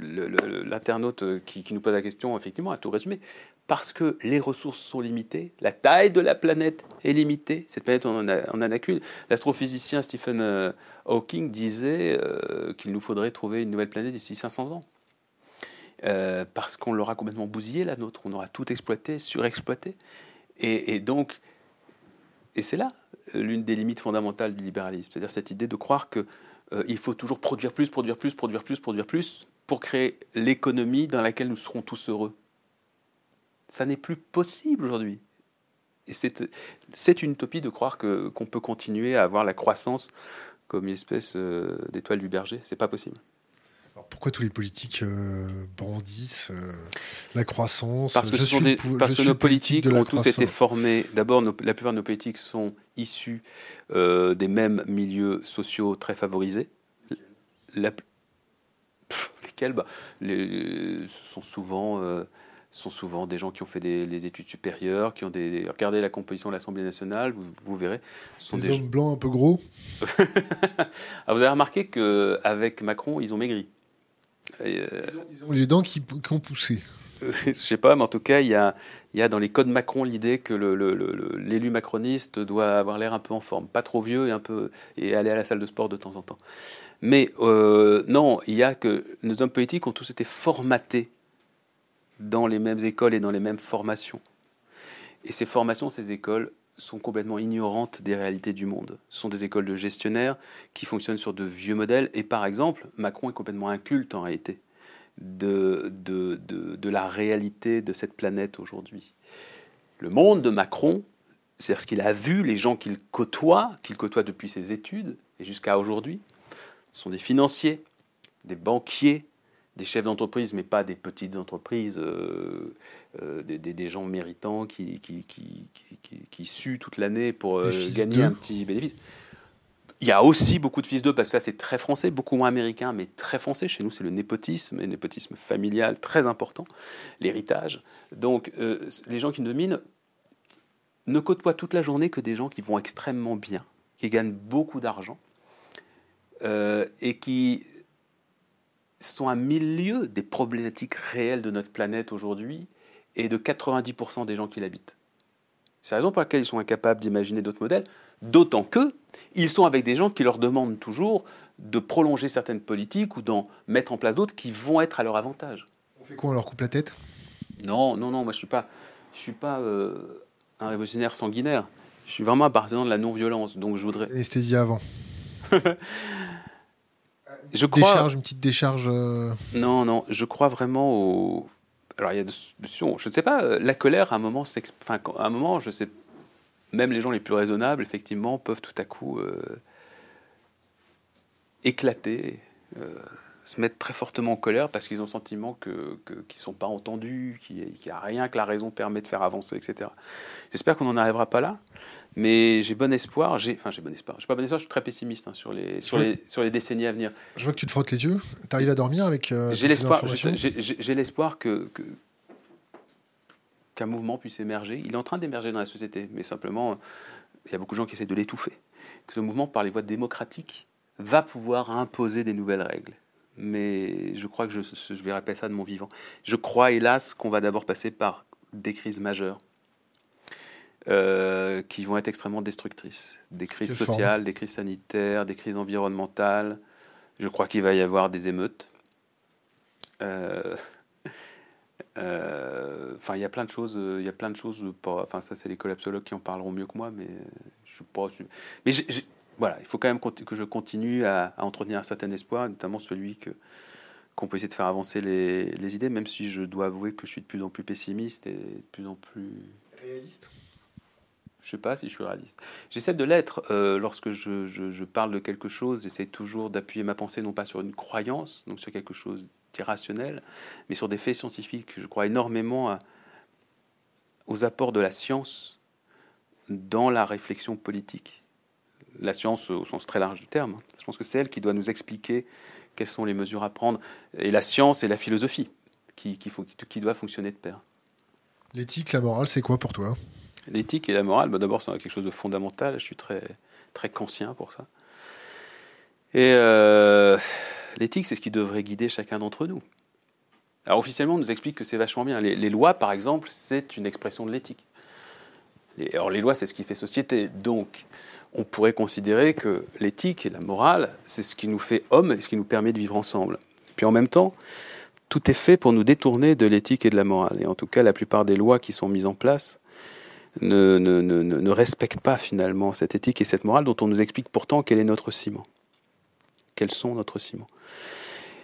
l'internaute qui, qui, nous pose la question, effectivement, a tout résumé parce que les ressources sont limitées, la taille de la planète est limitée. Cette planète, on en a, qu'une. L'astrophysicien Stephen euh, Hawking disait euh, qu'il nous faudrait trouver une nouvelle planète d'ici 500 ans. Euh, parce qu'on l'aura complètement bousillé, la nôtre. On aura tout exploité, surexploité. Et, donc, et c'est là l'une des limites fondamentales du libéralisme. C'est-à-dire cette idée de croire qu'il faut toujours produire plus, produire plus, produire plus, produire plus, pour créer l'économie dans laquelle nous serons tous heureux. Ça n'est plus possible aujourd'hui. Et c'est une utopie de croire qu'on peut continuer à avoir la croissance comme une espèce euh, d'étoile du berger. C'est pas possible. Alors pourquoi tous les politiques euh, brandissent euh, la croissance? Parce que, parce que nos politiques ont tous été formés. D'abord, la plupart de nos politiques sont issus des mêmes milieux sociaux très favorisés. lesquels? Bah, les, Ce sont souvent sont souvent des gens qui ont fait des études supérieures, qui ont des. Regardez la composition de l'Assemblée nationale, vous, verrez. Ce sont des, hommes blancs un peu gros. *laughs* Ah, vous avez remarqué qu'avec Macron, ils ont maigri. Euh, ils, ont, les dents qui, ont poussé. *laughs* Je sais pas, mais en tout cas, il y a, il y a dans les codes Macron l'idée que l'élu macroniste doit avoir l'air un peu en forme, pas trop vieux et un peu et aller à la salle de sport de temps en temps. Mais euh, non, il y a que nos hommes politiques ont tous été formatés dans les mêmes écoles et dans les mêmes formations. Et ces formations, ces écoles sont complètement ignorantes des réalités du monde. Ce sont des écoles de gestionnaires qui fonctionnent sur de vieux modèles. Et par exemple, Macron est complètement inculte en réalité de, de, de, la réalité de cette planète aujourd'hui. Le monde de Macron, c'est ce qu'il a vu, les gens qu'il côtoie, qu'il côtoie depuis ses études et jusqu'à aujourd'hui, sont des financiers, des banquiers, des chefs d'entreprise, mais pas des petites entreprises, euh, euh, des, gens méritants qui, qui, qui, qui, suent toute l'année pour euh, gagner un petit bénéfice. Il y a aussi beaucoup de fils d'eux, parce que ça c'est très français, beaucoup moins américain, mais très français. Chez nous, c'est le népotisme, et népotisme familial très important, l'héritage. Donc, les gens qui dominent ne côtoient toute la journée que des gens qui vont extrêmement bien, qui gagnent beaucoup d'argent, et qui sont un milieu des problématiques réelles de notre planète aujourd'hui et de 90% des gens qui l'habitent. C'est la raison pour laquelle ils sont incapables d'imaginer d'autres modèles, d'autant que ils sont avec des gens qui leur demandent toujours de prolonger certaines politiques ou d'en mettre en place d'autres qui vont être à leur avantage. On fait quoi On leur coupe la tête? Non, non, non, moi je suis pas, je suis pas euh, un révolutionnaire sanguinaire. Je suis vraiment un partisan de la non-violence, donc je voudrais. Anesthésie avant. *laughs* je crois... décharge, une petite décharge. Euh, non, non, je crois vraiment au. Alors il y a des solutions. Je ne sais pas. Euh, la colère, à un moment, enfin, à un moment, je sais. Même les gens les plus raisonnables, effectivement, peuvent tout à coup euh, éclater se mettent très fortement en colère parce qu'ils ont le sentiment qu'ils que, ne sont pas entendus, qu'il n'y a rien que la raison permet de faire avancer, etc. J'espère qu'on n'en arrivera pas là, mais j'ai bon espoir. J'ai, enfin, j'ai bon espoir. J'ai pas bon espoir. Je suis très pessimiste hein, sur les sur les sur les décennies à venir. Je vois que tu te frottes les yeux. Tu arrives à dormir avec. Euh, j'ai l'espoir. J'ai, l'espoir que, qu'un mouvement puisse émerger. Il est en train d'émerger dans la société, mais simplement il y a beaucoup de gens qui essaient de l'étouffer, que ce mouvement, par les voies démocratiques, va pouvoir imposer des nouvelles règles. Mais je crois que je, je vais répéter ça de mon vivant. Je crois, hélas, qu'on va d'abord passer par des crises majeures. Euh, qui vont être extrêmement destructrices. Des crises sociales, des crises sanitaires, des crises environnementales. Je crois qu'il va y avoir des émeutes. Euh, euh, enfin, il y a plein de choses. Il y a plein de choses. Enfin, ça, c'est les collapsologues qui en parleront mieux que moi, mais je suis pas. Mais voilà, il faut quand même que je continue à, entretenir un certain espoir, notamment celui que qu'on peut essayer de faire avancer les, les, idées, même si je dois avouer que je suis de plus en plus pessimiste et de plus en plus réaliste? Je sais pas si je suis réaliste. J'essaie de l'être euh, lorsque je, je, parle de quelque chose. J'essaie toujours d'appuyer ma pensée non pas sur une croyance, donc sur quelque chose d'irrationnel, mais sur des faits scientifiques. Je crois énormément aux apports de la science dans la réflexion politique. La science au sens très large du terme. Je pense que c'est elle qui doit nous expliquer quelles sont les mesures à prendre. Et la science et la philosophie qui, qui, faut, qui doivent fonctionner de pair. L'éthique, la morale, c'est quoi pour toi? L'éthique et la morale, bah, d'abord, c'est quelque chose de fondamental. Je suis très, très conscient pour ça. Et euh, l'éthique, c'est ce qui devrait guider chacun d'entre nous. Alors, officiellement, on nous explique que c'est vachement bien. Les, lois, par exemple, c'est une expression de l'éthique. Alors, les lois, c'est ce qui fait société. Donc, on pourrait considérer que l'éthique et la morale, c'est ce qui nous fait hommes et ce qui nous permet de vivre ensemble. Puis en même temps, tout est fait pour nous détourner de l'éthique et de la morale. Et en tout cas, la plupart des lois qui sont mises en place ne respectent pas finalement cette éthique et cette morale dont on nous explique pourtant quel est notre ciment. Quels sont notre ciment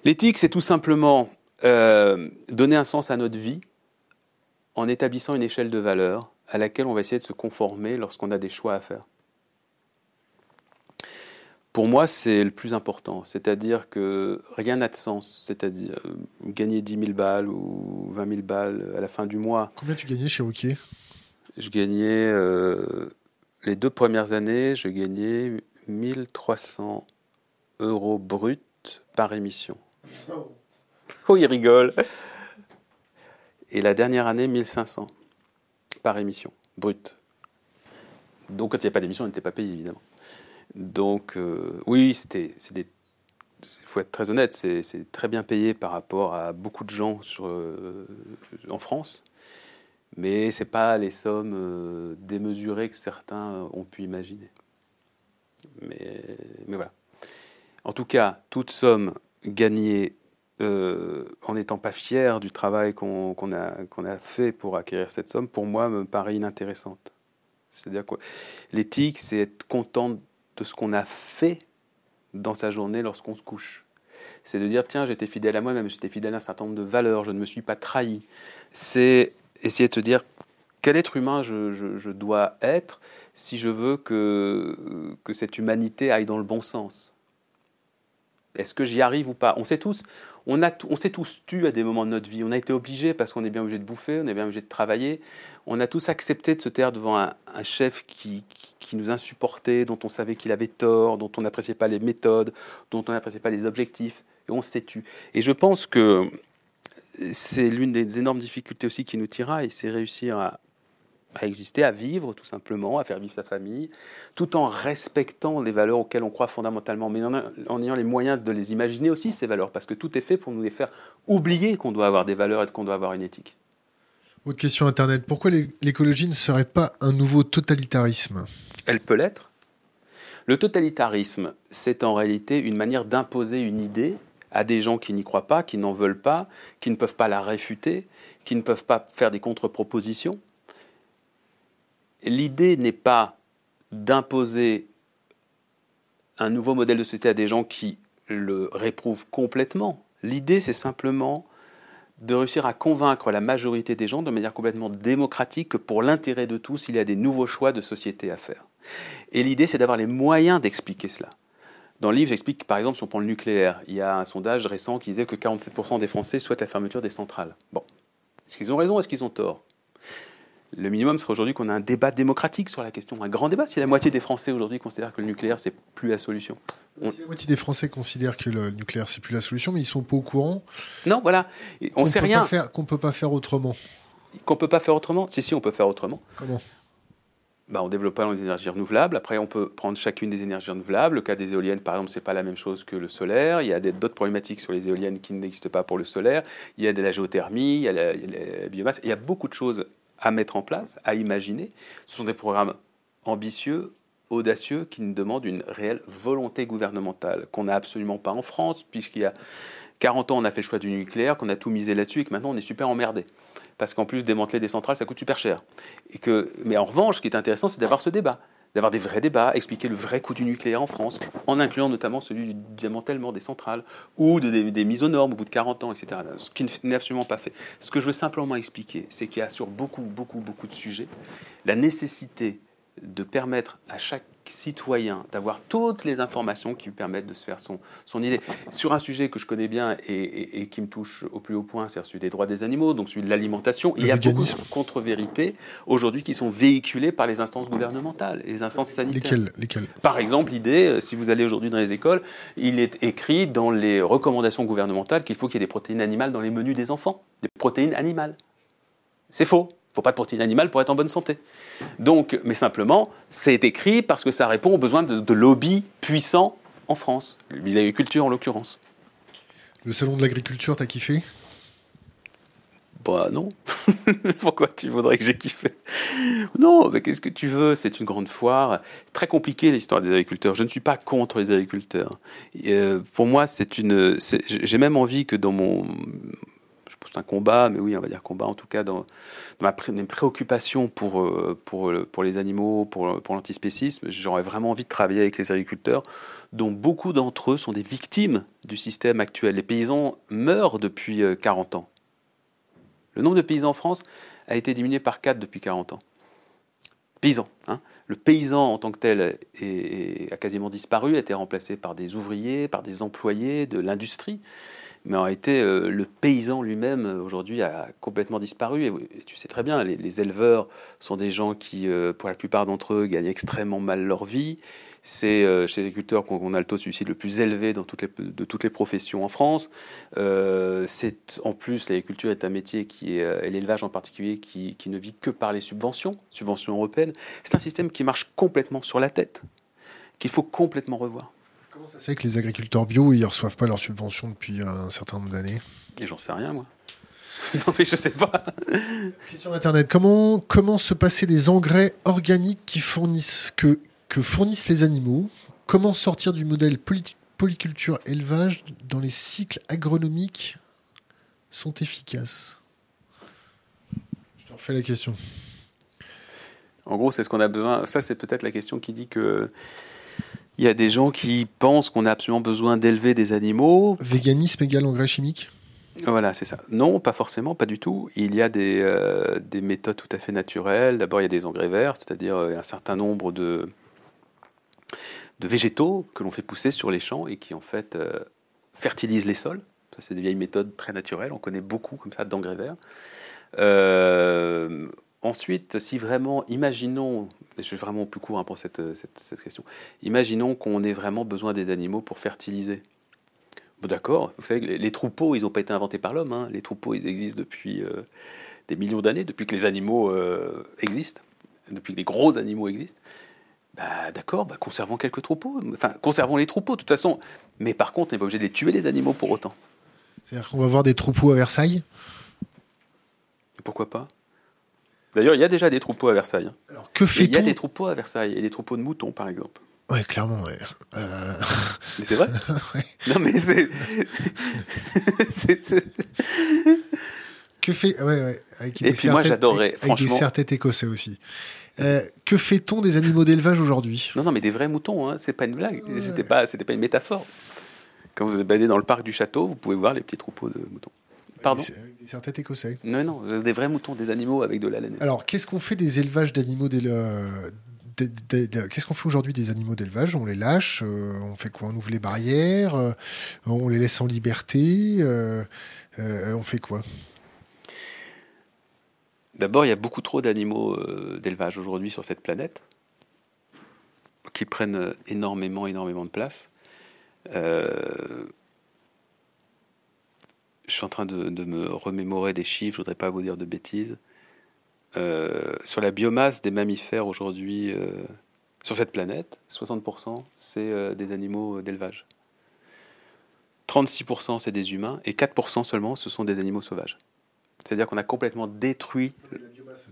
L'éthique, c'est tout simplement euh, donner un sens à notre vie en établissant une échelle de valeurs à laquelle on va essayer de se conformer lorsqu'on a des choix à faire. Pour moi, c'est le plus important. C'est-à-dire que rien n'a de sens. C'est-à-dire euh, gagner 10 000 balles ou 20 000 balles à la fin du mois. Combien tu gagnais chez Wookiee je gagnais, euh, les deux premières années, je gagnais 1300 euros bruts par émission. Oh, *laughs* il rigole. Et la dernière année, 1500 par émission, brut. Donc, quand il n'y a pas d'émission, on n'était pas payé, évidemment. Donc, euh, oui, c'était. Il faut être très honnête, c'est très bien payé par rapport à beaucoup de gens euh, en France mais ce n'est pas les sommes euh, démesurées que certains ont pu imaginer. Mais, mais voilà. En tout cas, toute somme gagnée euh, en n'étant pas fier du travail qu'on a, fait pour acquérir cette somme, pour moi, me paraît inintéressante. C'est-à-dire quoi? L'éthique, c'est être content de ce qu'on a fait dans sa journée lorsqu'on se couche. C'est de dire, tiens, j'étais fidèle à moi-même, j'étais fidèle à un certain nombre de valeurs, je ne me suis pas trahi. C'est essayer de se dire quel être humain je, dois être si je veux que cette humanité aille dans le bon sens? Est-ce que j'y arrive ou pas? On sait tous, on, a, on s'est tous tu à des moments de notre vie. On a été obligés parce qu'on est bien obligé de bouffer, on est bien obligé de travailler. On a tous accepté de se taire devant un, chef qui, qui, nous insupportait, dont on savait qu'il avait tort, dont on n'appréciait pas les méthodes, dont on n'appréciait pas les objectifs. Et on s'est tu. Et je pense que c'est l'une des énormes difficultés aussi qui nous tiraille, c'est réussir à, exister, à vivre tout simplement, à faire vivre sa famille, tout en respectant les valeurs auxquelles on croit fondamentalement, mais en, ayant les moyens de les imaginer aussi, ces valeurs, parce que tout est fait pour nous les faire oublier qu'on doit avoir des valeurs et qu'on doit avoir une éthique. Autre question Internet, pourquoi l'écologie ne serait pas un nouveau totalitarisme? Elle peut l'être. Le totalitarisme, c'est en réalité une manière d'imposer une idée à des gens qui n'y croient pas, qui n'en veulent pas, qui ne peuvent pas la réfuter, qui ne peuvent pas faire des contre-propositions. L'idée n'est pas d'imposer un nouveau modèle de société à des gens qui le réprouvent complètement. L'idée, c'est simplement de réussir à convaincre la majorité des gens de manière complètement démocratique que pour l'intérêt de tous, il y a des nouveaux choix de société à faire. Et l'idée, c'est d'avoir les moyens d'expliquer cela. Dans le livre, j'explique par exemple si on prend le nucléaire, il y a un sondage récent qui disait que 47% des Français souhaitent la fermeture des centrales. Bon, est-ce qu'ils ont raison ou est-ce qu'ils ont tort? Le minimum serait aujourd'hui qu'on ait un débat démocratique sur la question, un grand débat. Si la moitié des Français aujourd'hui considèrent que le nucléaire c'est plus la solution. la moitié des Français considèrent que le nucléaire c'est plus la solution, mais ils sont pas au courant. Non, voilà, on sait rien. Qu'on peut pas faire autrement. Qu'on peut pas faire autrement Si si, on peut faire autrement. Comment? Bah, en développant les énergies renouvelables. Après, on peut prendre chacune des énergies renouvelables. Le cas des éoliennes, par exemple, c'est pas la même chose que le solaire. Il y a d'autres problématiques sur les éoliennes qui n'existent pas pour le solaire. Il y a de la géothermie, il y a la, la biomasse. Il y a beaucoup de choses à mettre en place, à imaginer. Ce sont des programmes ambitieux, audacieux, qui nous demandent une réelle volonté gouvernementale qu'on n'a absolument pas en France, puisqu'il y a 40 ans, on a fait le choix du nucléaire, qu'on a tout misé là-dessus et que maintenant on est super emmerdé. Parce qu'en plus, démanteler des centrales, ça coûte super cher. Et que, mais en revanche, ce qui est intéressant, c'est d'avoir ce débat d'avoir des vrais débats, expliquer le vrai coût du nucléaire en France, en incluant notamment celui du démantèlement des centrales ou des, des, mises aux normes au bout de 40 ans, etc. Ce qui n'est absolument pas fait. Ce que je veux simplement expliquer, c'est qu'il y a sur beaucoup, beaucoup, beaucoup de sujets la nécessité de permettre à chaque citoyen d'avoir toutes les informations qui lui permettent de se faire son, son idée. Sur un sujet que je connais bien et, qui me touche au plus haut point, c'est celui des droits des animaux, donc celui de l'alimentation. Il y a beaucoup de contre-vérités aujourd'hui qui sont véhiculées par les instances gouvernementales et les instances sanitaires. Lesquelles, lesquelles? Par exemple, l'idée, euh, si vous allez aujourd'hui dans les écoles, il est écrit dans les recommandations gouvernementales qu'il faut qu'il y ait des protéines animales dans les menus des enfants. Des protéines animales. C'est faux. Il ne faut pas de protéines animales pour être en bonne santé. Donc, mais simplement, c'est écrit parce que ça répond aux besoins de, de lobbies puissants en France, l'agriculture en l'occurrence. Le salon de l'agriculture, t'as kiffé? Bah non. *laughs* Pourquoi tu voudrais que j'ai kiffé? Non, mais qu'est-ce que tu veux? C'est une grande foire. Très compliqué l'histoire des agriculteurs. Je ne suis pas contre les agriculteurs. Euh, pour moi, c'est une. J'ai même envie que dans mon c'est un combat, mais oui, on va dire combat en tout cas dans, ma préoccupation pour, euh, pour, pour les animaux, pour, pour l'antispécisme. J'aurais vraiment envie de travailler avec les agriculteurs, dont beaucoup d'entre eux sont des victimes du système actuel. Les paysans meurent depuis 40 euh, ans. Le nombre de paysans en France a été diminué par 4 depuis 40 ans. Paysans. Hein. Le paysan en tant que tel a quasiment disparu, a été remplacé par des ouvriers, par des employés de l'industrie mais en réalité, euh, le paysan lui-même, euh, aujourd'hui, a complètement disparu. Et, tu sais très bien, les, éleveurs sont des gens qui, euh, pour la plupart d'entre eux, gagnent extrêmement mal leur vie. C'est chez les agriculteurs qu'on a le taux de suicide le plus élevé dans toutes les, de toutes les professions en France. en plus, l'agriculture est un métier qui est, et l'élevage en particulier, qui, qui ne vit que par les subventions, subventions européennes. C'est un système qui marche complètement sur la tête, qu'il faut complètement revoir. Comment ça se fait que les agriculteurs bio, ils reçoivent pas leurs subventions depuis un certain nombre d'années? Et j'en sais rien, moi. *laughs* non, mais je sais pas. Question Internet. Comment, comment se passer des engrais organiques qui fournissent, que, que fournissent les animaux? Comment sortir du modèle polyculture élevage dans les cycles agronomiques sont efficaces? Je te refais la question. En gros, c'est ce qu'on a besoin. Ça, c'est peut-être la question qui dit que il y a des gens qui pensent qu'on a absolument besoin d'élever des animaux. Véganisme égale engrais chimique? Voilà, c'est ça. Non, pas forcément, pas du tout. Il y a des, euh, des méthodes tout à fait naturelles. D'abord, il y a des engrais verts, c'est-à-dire euh, un certain nombre de, de végétaux que l'on fait pousser sur les champs et qui, en fait, euh, fertilisent les sols. Ça, c'est des vieilles méthodes très naturelles. On connaît beaucoup comme ça d'engrais verts. Ensuite, si vraiment, imaginons, je suis vraiment plus court hein, pour cette, cette, question, imaginons qu'on ait vraiment besoin des animaux pour fertiliser. Bon, D'accord, vous savez, les, les troupeaux, ils n'ont pas été inventés par l'homme. Hein. Les troupeaux, ils existent depuis euh, des millions d'années, depuis que les animaux euh, existent, depuis que les gros animaux existent. Bah, D'accord, bah, conservons quelques troupeaux. Enfin, conservons les troupeaux, de toute façon. Mais par contre, on n'est pas obligé de les tuer, les animaux, pour autant. C'est-à-dire qu'on va voir des troupeaux à Versailles? Pourquoi pas? D'ailleurs, il y a déjà des troupeaux à Versailles. Hein. Alors, que fait Il y a des troupeaux à Versailles, et des troupeaux de moutons, par exemple. Ouais, clairement, ouais. Euh... Mais c'est vrai *laughs* ouais. Non, mais *laughs* c'est... que fait... Ouais, ouais. Avec et puis moi, j'adorerais, franchement... Avec des serre-têtes écossais aussi. Euh, que fait-on des animaux d'élevage aujourd'hui? Non, non, mais des vrais moutons, hein, c'est pas une blague. Ouais. C'était pas, c'était pas une métaphore. Quand vous êtes dans le parc du château, vous pouvez voir les petits troupeaux de moutons. Pardon Des serre-têtes écossais. Non, non, des vrais moutons, des animaux avec de la laine. Alors, qu'est-ce qu'on fait des élevages d'animaux Qu'est-ce qu'on fait aujourd'hui des animaux d'élevage? On les lâche euh, On fait quoi? On ouvre les barrières euh, On les laisse en liberté euh, On fait quoi? D'abord, il y a beaucoup trop d'animaux d'élevage aujourd'hui sur cette planète qui prennent énormément, énormément de place. Je suis en train de, me remémorer des chiffres, je voudrais pas vous dire de bêtises. euh, sur la biomasse des mammifères aujourd'hui euh, sur cette planète, 60% c'est euh, des animaux d'élevage. 36% c'est des humains et 4% seulement ce sont des animaux sauvages. C'est-à-dire qu'on a complètement détruit.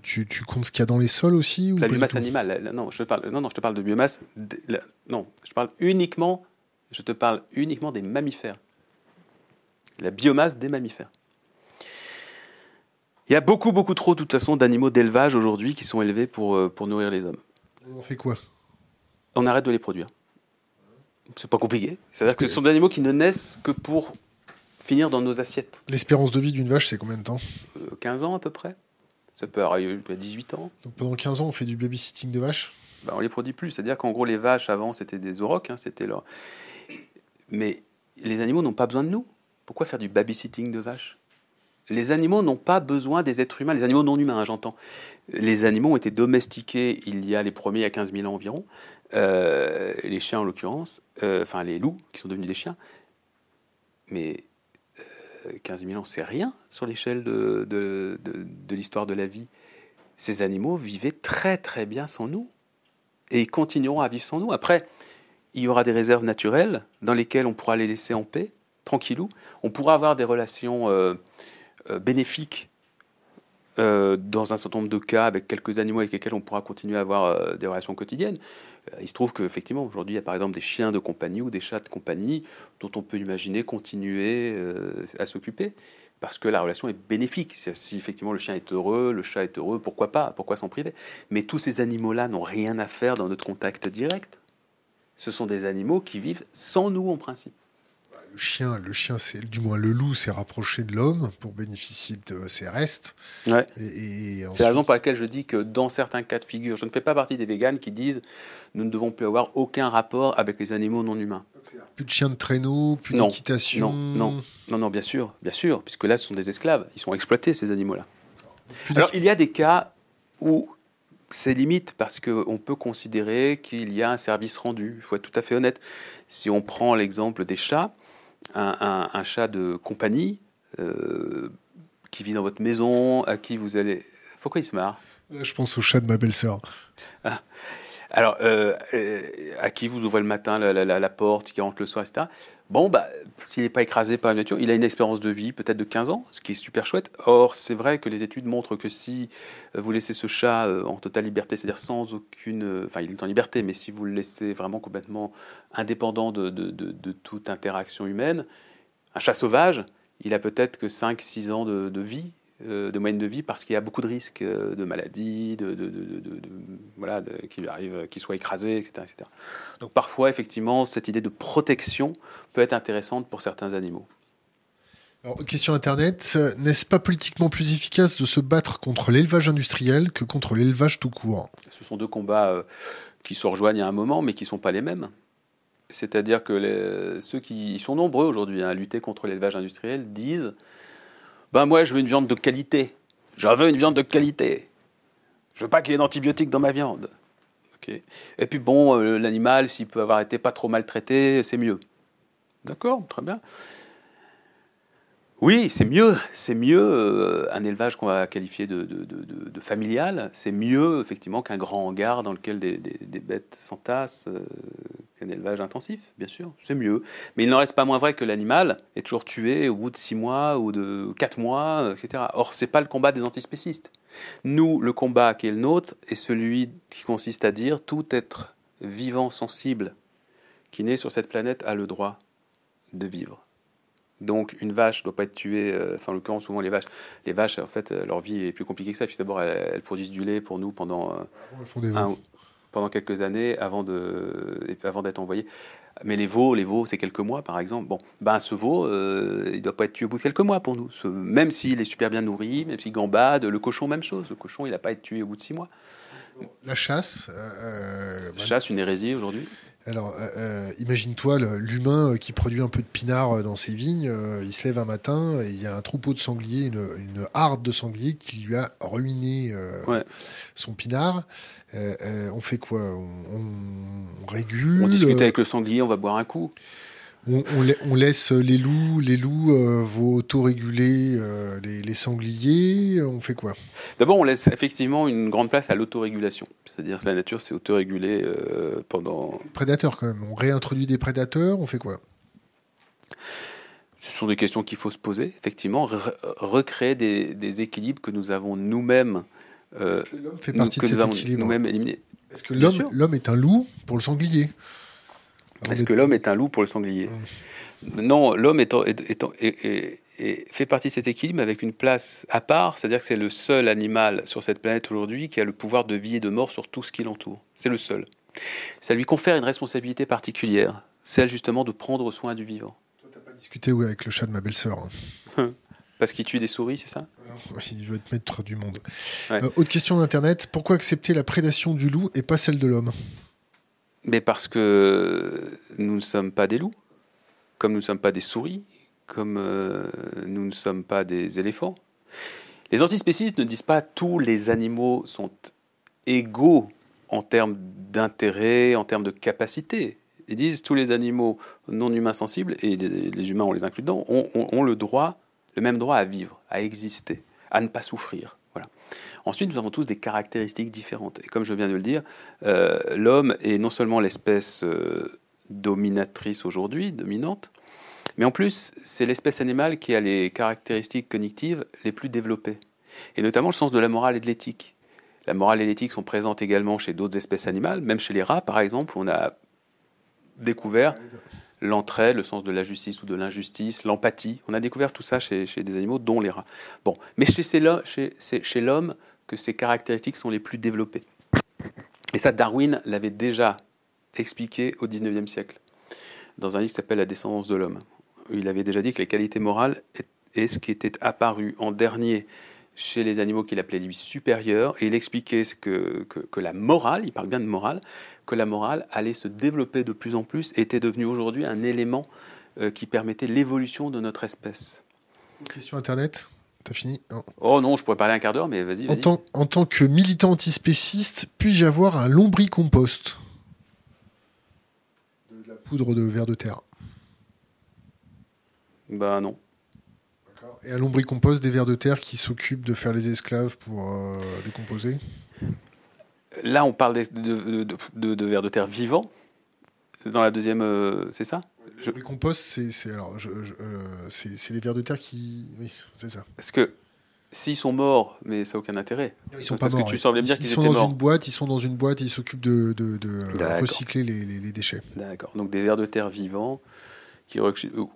Tu, tu comptes ce qu'il y a dans les sols aussi ou la biomasse animale. la- la- non, je te parle, non, non, je te parle de biomasse. la- non, je parle uniquement. Je te parle uniquement des mammifères. La biomasse des mammifères. Il y a beaucoup, beaucoup trop, de toute façon, d'animaux d'élevage aujourd'hui qui sont élevés pour, euh, pour nourrir les hommes. On fait quoi? On arrête de les produire. C'est pas compliqué. C'est-à-dire que que- ce sont des animaux qui ne naissent que pour finir dans nos assiettes. L'espérance de vie d'une vache, c'est combien de temps? Euh, 15 ans à peu près. Ça peut arriver à 18 ans. Donc pendant 15 ans, on fait du babysitting de vaches? Ben, on les produit plus. C'est-à-dire qu'en gros, les vaches avant, c'était des aurochs, hein, c'était leur. Mais les animaux n'ont pas besoin de nous. Pourquoi faire du babysitting de vaches? Les animaux n'ont pas besoin des êtres humains, les animaux non humains, hein, j'entends. Les animaux ont été domestiqués il y a les premiers il y a 15 000 ans environ, Euh, les chiens en l'occurrence, euh, enfin les loups qui sont devenus des chiens. Mais euh, 15 000 ans, c'est rien sur l'échelle de- de l'histoire de la vie. Ces animaux vivaient très très bien sans nous et ils continueront à vivre sans nous. Après, il y aura des réserves naturelles dans lesquelles on pourra les laisser en paix, tranquillou. On pourra avoir des relations euh, euh, bénéfiques euh, dans un certain nombre de cas avec quelques animaux avec lesquels on pourra continuer à avoir des relations quotidiennes. Il se trouve qu'effectivement, aujourd'hui, il y a par exemple des chiens de compagnie ou des chats de compagnie dont on peut imaginer continuer à s'occuper parce que la relation est bénéfique. Si effectivement le chien est heureux, le chat est heureux, pourquoi pas? Pourquoi s'en priver? Mais tous ces animaux-là n'ont rien à faire dans notre contact direct. Ce sont des animaux qui vivent sans nous en principe. Le chien, le chien, c'est du moins le loup, s'est rapproché de l'homme pour bénéficier de ses restes. Ouais. Et, et C'est la raison pour laquelle je dis que dans certains cas de figure, je ne fais pas partie des véganes qui disent nous ne devons plus avoir aucun rapport avec les animaux non humains. plus de chiens de traîneau, plus Non, d'équitation. non, non. Non, non, bien sûr, bien sûr, puisque là, ce sont des esclaves. Ils sont exploités, ces animaux-là. Alors, il y a des cas où c'est limite parce qu'on peut considérer qu'il y a un service rendu. Il faut être tout à fait honnête. Si on prend l'exemple des chats, un, un- un chat de compagnie euh, qui vit dans votre maison, à qui vous allez. Pourquoi il se marre? Je pense au chat de ma belle-sœur. Alors, euh, euh, à qui vous ouvrez le matin la, la- la- la porte, qui rentre le soir, etc. Bon, bah, s'il n'est pas écrasé par la nature, il a une espérance de vie peut-être de 15 ans, ce qui est super chouette. Or, c'est vrai que les études montrent que si euh, vous laissez ce chat euh, en totale liberté, c'est-à-dire sans aucune... euh, Enfin, il est en liberté, mais si vous le laissez vraiment complètement indépendant de, de- toute interaction humaine, un chat sauvage, il a peut-être que 5-6 ans de, vie, de moyenne de vie, parce qu'il y a beaucoup de risques euh, de maladies, de, de, de- voilà, qu'il arrive, qu'il soit écrasé, etc., etc. Donc parfois, effectivement, cette idée de protection peut être intéressante pour certains animaux. Alors, question Internet, euh, n'est-ce pas politiquement plus efficace de se battre contre l'élevage industriel que contre l'élevage tout court? Ce sont deux combats euh, qui se rejoignent à un moment, mais qui ne sont pas les mêmes. C'est-à-dire que les- ceux qui sont nombreux aujourd'hui hein, à lutter contre l'élevage industriel disent Ben moi, je veux une viande de qualité. Je veux une viande de qualité. Je veux pas qu'il y ait d'antibiotiques dans ma viande. Et puis bon, euh, l'animal, s'il peut avoir été pas trop maltraité, c'est mieux. D'accord, très bien. Oui, c'est mieux. C'est mieux euh, un élevage qu'on va qualifier de, de- de- de- familial. C'est mieux, effectivement, qu'un grand hangar dans lequel des, des- des bêtes s'entassent, euh, qu'un élevage intensif, bien sûr. C'est mieux. Mais il n'en reste pas moins vrai que l'animal est toujours tué au bout de six mois ou de quatre mois, euh, etc. Or, c'est pas le combat des antispécistes. Nous, le combat qui est le nôtre est celui qui consiste à dire tout être vivant, sensible, qui naît sur cette planète a le droit de vivre. Donc une vache ne doit pas être tuée, euh, enfin en l'occurrence souvent les vaches, les vaches en fait euh, leur vie est plus compliquée que ça, puisque d'abord elles, elles produisent du lait pour nous pendant, euh, un- pendant quelques années avant de avant d'être envoyées. Mais les veaux, les veaux c'est quelques mois par exemple. Bon, ben ce veau euh, il doit pas être tué au bout de quelques mois pour nous, Ce- même s'il est super bien nourri, même s'il gambade. Le cochon même chose, le cochon il n'a pas été tué au bout de six mois. La chasse. euh, Chasse une hérésie aujourd'hui. Alors, euh, euh, imagine-toi l'humain euh, qui produit un peu de pinard dans ses vignes. euh, il se lève un matin et il y a un troupeau de sangliers, une, une harde de sangliers qui lui a ruiné euh, Ouais. son pinard. On fait quoi? On, on- on régule On discute avec le sanglier, on va boire un coup. On, laisse les loups, les loups euh, vont autoréguler euh, les, sangliers. On fait quoi? D'abord, on laisse effectivement une grande place à l'autorégulation. C'est-à-dire que la nature s'est autorégulée euh, pendant. Prédateurs, quand même. On réintroduit des prédateurs. On fait quoi? Ce sont des questions qu'il faut se poser, effectivement, recréer des, équilibres que nous avons nous-mêmes euh, l'homme fait partie de cet équilibre? nous-mêmes éliminés? Est-ce que l'homme est un loup pour le sanglier? Est-ce que l'homme est un loup pour le sanglier Non, l'homme est, fait partie de cet équilibre avec une place à part, c'est-à-dire que c'est le seul animal sur cette planète aujourd'hui qui a le pouvoir de vie et de mort sur tout ce qui l'entoure. C'est le seul. Ça lui confère une responsabilité particulière, celle justement de prendre soin du vivant discuter avec le chat de ma belle-sœur. Hein. *laughs* Parce qu'il tue des souris, c'est ça? Il veut être maître du monde. Euh, autre question d'Internet. Pourquoi accepter la prédation du loup et pas celle de l'homme? Mais parce que nous ne sommes pas des loups, comme nous ne sommes pas des souris, comme euh, nous ne sommes pas des éléphants. Les antispécistes ne disent pas tous les animaux sont égaux en termes d'intérêt, en termes de capacité ils disent tous les animaux non humains sensibles, et les, humains, on les inclut dedans, ont, le droit, le même droit à vivre, à exister, à ne pas souffrir. Ensuite, nous avons tous des caractéristiques différentes. Et comme je viens de le dire, euh, l'homme est non seulement l'espèce euh, dominatrice aujourd'hui, dominante, mais en plus, c'est l'espèce animale qui a les caractéristiques cognitives les plus développées, et notamment le sens de la morale et de l'éthique. La morale et l'éthique sont présentes également chez d'autres espèces animales, même chez les rats par exemple, on a découvert l'entraide, le sens de la justice ou de l'injustice, l'empathie. On a découvert tout ça chez, des animaux, dont les rats. Bon, mais chez l'homme que ces caractéristiques sont les plus développées. Et ça, Darwin l'avait déjà expliqué au XIXe siècle, dans un livre qui s'appelle La descendance de l'homme. Il avait déjà dit que les qualités morales est ce qui était apparu en dernier chez les animaux qu'il appelait lui supérieurs, et il expliquait que, que, que, la morale, il parle bien de morale, que la morale allait se développer de plus en plus et était devenue aujourd'hui un élément euh, qui permettait l'évolution de notre espèce. Question Internet? T'as fini Oh non, je pourrais parler un quart d'heure, mais vas-y. en, tant, en tant que militant antispéciste, puis-je avoir un lombricompost De la poudre de verre de terre Bah non. Et un lombricompost des vers de terre qui s'occupent de faire les esclaves pour euh, décomposer Là, on parle de, de, vers de terre vivants. Dans la deuxième, euh, c'est ça? Le compost, c'est alors euh, c'est les vers de terre qui, oui, c'est ça. Est-ce que s'ils sont morts, mais ça n'a aucun intérêt? ils sont pas morts. Que tu semblais dire qu'ils étaient morts. Dans une boîte, ils sont dans une boîte, ils s'occupent de, recycler les, les déchets. D'accord. Donc des vers de terre vivants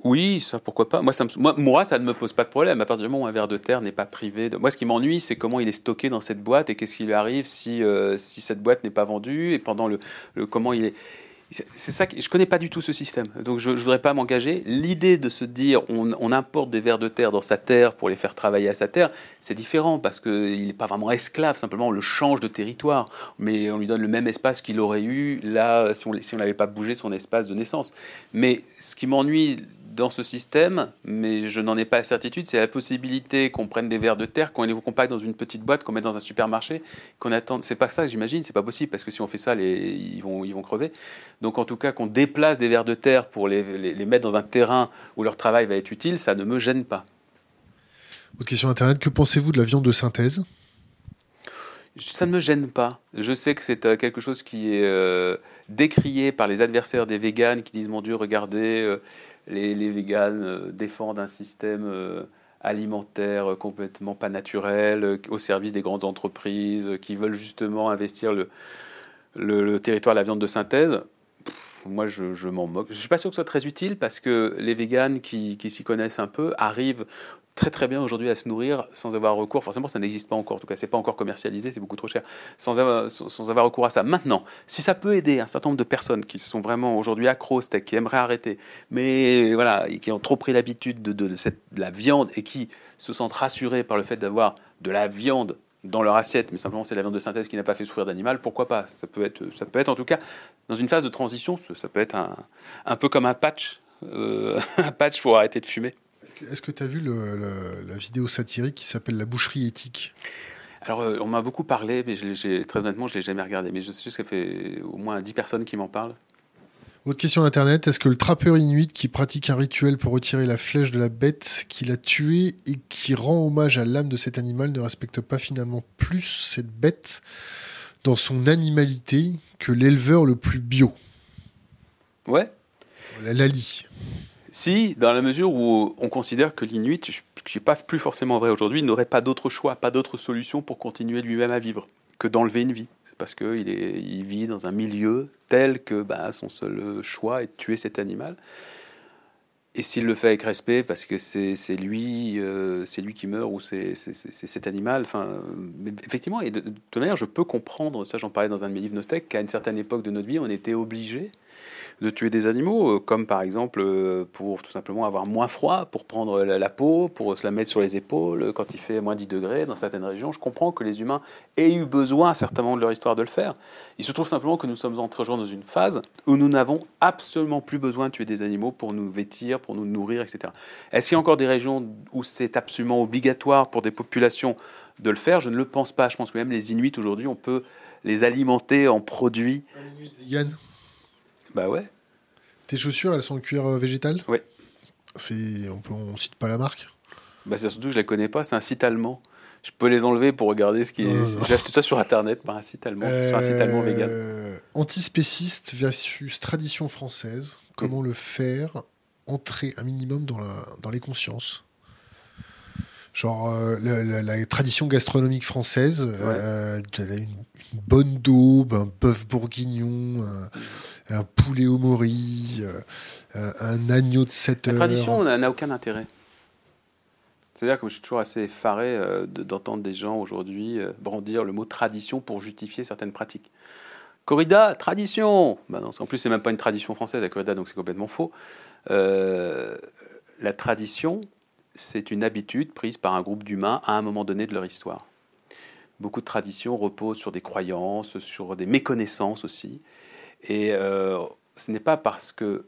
oui, ça pourquoi pas. Moi ça, moi, ça ne me pose pas de problème. À partir du moment où un verre de terre n'est pas privé. De... Moi, ce qui m'ennuie, c'est comment il est stocké dans cette boîte et qu'est-ce qui lui arrive si, euh, si cette boîte n'est pas vendue et pendant le, le comment il est c'est ça que je connais pas du tout ce système. Donc je, ne voudrais pas m'engager. L'idée de se dire on, importe des vers de terre dans sa terre pour les faire travailler à sa terre, c'est différent parce qu'il n'est pas vraiment esclave. Simplement on le change de territoire, mais on lui donne le même espace qu'il aurait eu là si on si on n'avait pas bougé son espace de naissance. Mais ce qui m'ennuie dans ce système, mais je n'en ai pas la certitude, c'est la possibilité qu'on prenne des vers de terre, qu'on les compacte dans une petite boîte, qu'on mette dans un supermarché, qu'on attende. C'est pas ça, j'imagine, c'est pas possible, parce que si on fait ça, les, ils, vont, ils vont crever. Donc en tout cas, qu'on déplace des vers de terre pour les, les, mettre dans un terrain où leur travail va être utile, ça ne me gêne pas. Autre question Internet, que pensez-vous de la viande de synthèse? Ça ne me gêne pas. Je sais que c'est euh, quelque chose qui est euh, décrié par les adversaires des véganes qui disent Mon Dieu, regardez, euh, les, véganes euh, défendent un système euh, alimentaire complètement pas naturel, euh, au service des grandes entreprises, qui veulent justement investir le, territoire de la viande de synthèse. moi, je, m'en moque. Je suis pas sûr que ce soit très utile parce que les véganes qui s'y connaissent un peu arrivent très très bien aujourd'hui à se nourrir sans avoir recours. Forcément, ça n'existe pas encore. En tout cas, c'est pas encore commercialisé, c'est beaucoup trop cher. Sans avoir, recours à ça. Maintenant, si ça peut aider un certain nombre de personnes qui sont vraiment aujourd'hui accros steak, qui aimeraient arrêter, mais voilà, qui ont trop pris l'habitude de, la viande et qui se sentent rassurés par le fait d'avoir de la viande dans leur assiette, mais simplement c'est la viande de synthèse qui n'a pas fait souffrir d'animal, pourquoi pas? Ça peut, être, ça peut être en tout cas, dans une phase de transition, ça peut être un, un peu comme un patch, euh, *laughs* un patch pour arrêter de fumer. Est-ce que tu as vu la vidéo satirique qui s'appelle La boucherie éthique? Alors, euh, on m'a beaucoup parlé, mais très honnêtement, je ne l'ai jamais regardé. Mais je sais que ça fait au moins 10 personnes qui m'en parlent. Autre question d'Internet, est-ce que le trappeur inuit qui pratique un rituel pour retirer la flèche de la bête qu'il a tuée et qui rend hommage à l'âme de cet animal ne respecte pas finalement plus cette bête dans son animalité que l'éleveur le plus bio? Ouais. La Lali. Si, dans la mesure où on considère que l'Inuit, ce qui n'est pas plus forcément vrai aujourd'hui, n'aurait pas d'autre choix, pas d'autre solution pour continuer lui-même à vivre que d'enlever une vie. C'est parce qu'il il vit dans un milieu tel que bah, son seul choix est de tuer cet animal. Et s'il le fait avec respect, parce que c'est lui, euh, lui qui meurt ou c'est cet animal. Enfin, effectivement, et de, toute manière, je peux comprendre. Ça, j'en parlais dans un de mes livres Nostec, qu'à une certaine époque de notre vie, on était obligé de tuer des animaux, euh, comme par exemple euh, pour tout simplement avoir moins froid, pour prendre la, peau, pour se la mettre sur les épaules quand il fait moins 10 degrés dans certaines régions. Je comprends que les humains aient eu besoin, certainement de leur histoire, de le faire. Il se trouve simplement que nous sommes entrés dans une phase où nous n'avons absolument plus besoin de tuer des animaux pour nous vêtir, pour nous nourrir, etc. Est-ce qu'il y a encore des régions où c'est absolument obligatoire pour des populations de le faire? Je ne le pense pas. Je pense que même les Inuits aujourd'hui, on peut les alimenter en produits. Bah ouais. Tes chaussures, elles sont en cuir euh, végétal Oui. C'est, on, peut, on cite pas la marque Bah c'est surtout que je la connais pas, c'est un site allemand. Je peux les enlever pour regarder ce qui est. J'ai acheté ça sur internet par un site allemand, sur un site allemand vegan. Euh, antispéciste versus tradition française. Comment le faire entrer un minimum dans, la, dans les consciences? Genre euh, la, tradition gastronomique française, une, bonne daube, un bœuf bourguignon, un poulet au mori, euh, un agneau de 7 heures. La tradition n'a aucun intérêt. C'est-à-dire que je suis toujours assez effaré euh, d'entendre des gens aujourd'hui euh, brandir le mot tradition pour justifier certaines pratiques. Corrida, tradition bah non, En plus, c'est même pas une tradition française, la corrida, donc c'est complètement faux. la tradition, c'est une habitude prise par un groupe d'humains à un moment donné de leur histoire. Beaucoup de traditions reposent sur des croyances, sur des méconnaissances aussi. Et euh, ce n'est pas parce que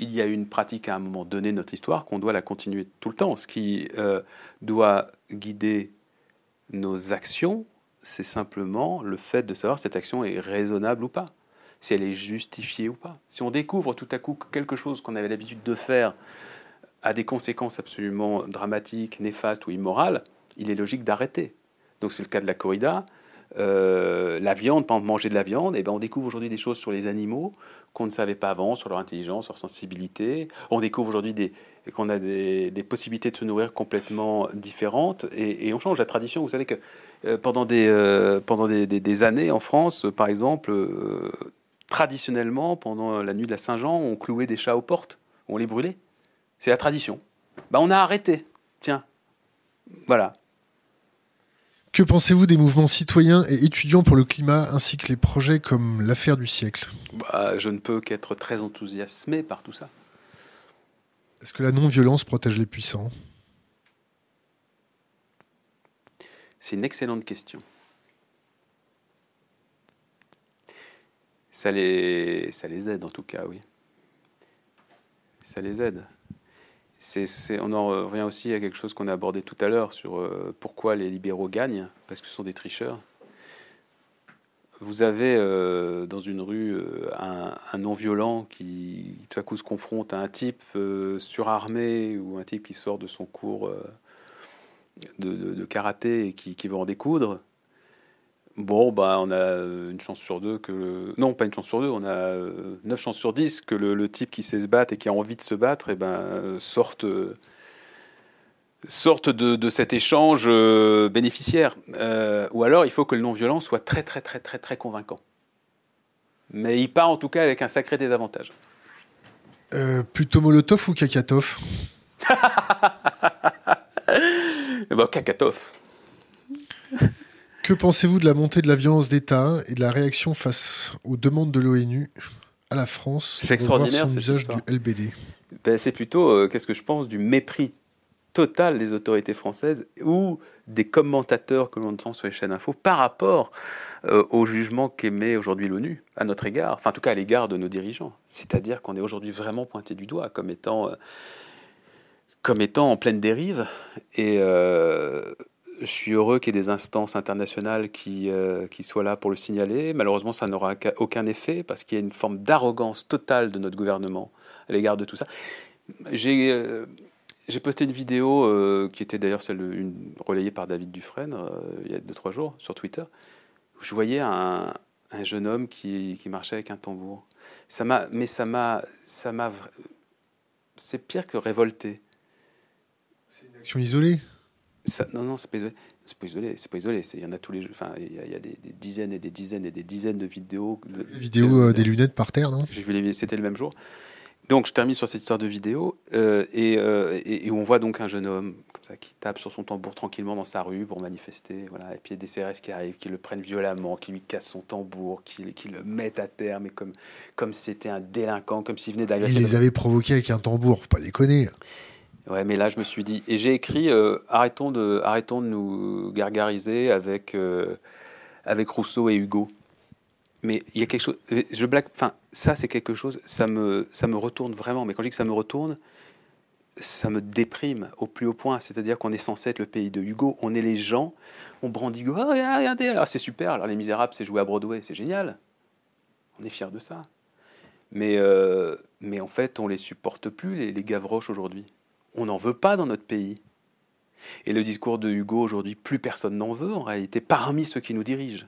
il y a une pratique à un moment donné de notre histoire qu'on doit la continuer tout le temps. Ce qui euh, doit guider nos actions, c'est simplement le fait de savoir si cette action est raisonnable ou pas, si elle est justifiée ou pas. Si on découvre tout à coup que quelque chose qu'on avait l'habitude de faire a des conséquences absolument dramatiques, néfastes ou immorales, il est logique d'arrêter. Donc c'est le cas de la corrida. Euh, la viande, par manger de la viande, eh ben on découvre aujourd'hui des choses sur les animaux qu'on ne savait pas avant, sur leur intelligence, leur sensibilité. On découvre aujourd'hui qu'on a des, possibilités de se nourrir complètement différentes et, on change la tradition. Vous savez que euh, pendant, des, euh, pendant des, années en France, par exemple, traditionnellement, pendant la nuit de la Saint-Jean, on clouait des chats aux portes, on les brûlait. C'est la tradition. Ben, on a arrêté. Tiens, voilà. Que pensez-vous des mouvements citoyens et étudiants pour le climat ainsi que les projets comme l'affaire du siècle? Bah, Je ne peux qu'être très enthousiasmé par tout ça. Est-ce que la non-violence protège les puissants? C'est une excellente question. Ça les, ça les aide en tout cas, oui. Ça les aide on en revient aussi à quelque chose qu'on a abordé tout à l'heure sur euh, pourquoi les libéraux gagnent, parce que ce sont des tricheurs. Vous avez euh, dans une rue euh, un, non-violent qui tout à coup se confronte à un type surarmé ou un type qui sort de son cours de, karaté et qui, qui veut en découdre. Bon, bah, on a une chance sur deux que. Non, pas une chance sur deux, on a neuf chances sur dix que le, type qui sait se battre et qui a envie de se battre eh ben, sorte, sorte de, cet échange euh, bénéficiaire. Euh, ou alors, il faut que le non-violent soit très, très, très, très, très convaincant. Mais il part en tout cas avec un sacré désavantage. Euh, plutôt Molotov ou Kakatov? *laughs* Bah, Kakatov. Que pensez-vous de la montée de la violence d'État et de la réaction face aux demandes de l'ONU à la France C'est extraordinaire son usage du LBD ben, C'est plutôt, euh, qu'est-ce que je pense, du mépris total des autorités françaises ou des commentateurs que l'on entend sur les chaînes info par rapport euh, au jugement qu'émet aujourd'hui l'ONU à notre égard, enfin en tout cas à l'égard de nos dirigeants. C'est-à-dire qu'on est aujourd'hui vraiment pointé du doigt comme étant, euh, comme étant en pleine dérive et je suis heureux qu'il y ait des instances internationales qui, euh, soient là pour le signaler. Malheureusement, ça n'aura aucun effet parce qu'il y a une forme d'arrogance totale de notre gouvernement à l'égard de tout ça. J'ai euh, posté une vidéo euh, qui était d'ailleurs celle relayée par David Dufresne il y a 2-3 jours sur Twitter. Où je voyais un, un jeune homme qui, qui, marchait avec un tambour. Ça m'a, mais ça m'a, ça m'a, c'est pire que révolté. C'est une action isolée? Non, non, c'est pas isolé. C'est pas isolé. C'est pas isolé. Il y en a tous les. Enfin, il y a, des, dizaines et des dizaines et des dizaines de vidéos. De, vidéos euh, des lunettes par terre, non? J'ai vu C'était le même jour. Donc, je termine sur cette histoire de vidéo euh, euh, et, et, on voit donc un jeune homme comme ça qui tape sur son tambour tranquillement dans sa rue pour manifester, voilà. Et puis il y a des CRS qui arrivent, qui le prennent violemment, qui lui cassent son tambour, qui, qui le mettent à terre, mais comme comme c'était un délinquant, comme s'il venait d'agresser. Il les avait provoqués avec un tambour, faut pas déconner. Ouais, mais là, je me suis dit, et j'ai écrit, euh, arrêtons, de, arrêtons de nous gargariser avec, euh, avec Rousseau et Hugo. Mais il y a quelque chose, euh, je blague, enfin, ça, c'est quelque chose, ça me, ça me retourne vraiment. Mais quand je dis que ça me retourne, ça me déprime au plus haut point. C'est-à-dire qu'on est censé être le pays de Hugo, on est les gens, on brandit Hugo, oh, regardez, alors c'est super, alors Les Misérables, c'est joué à Broadway, c'est génial. On est fiers de ça. Mais, mais en fait, on les supporte plus, les Gavroches aujourd'hui on n'en veut pas dans notre pays. Et le discours de Hugo aujourd'hui, plus personne n'en veut en réalité, parmi ceux qui nous dirigent.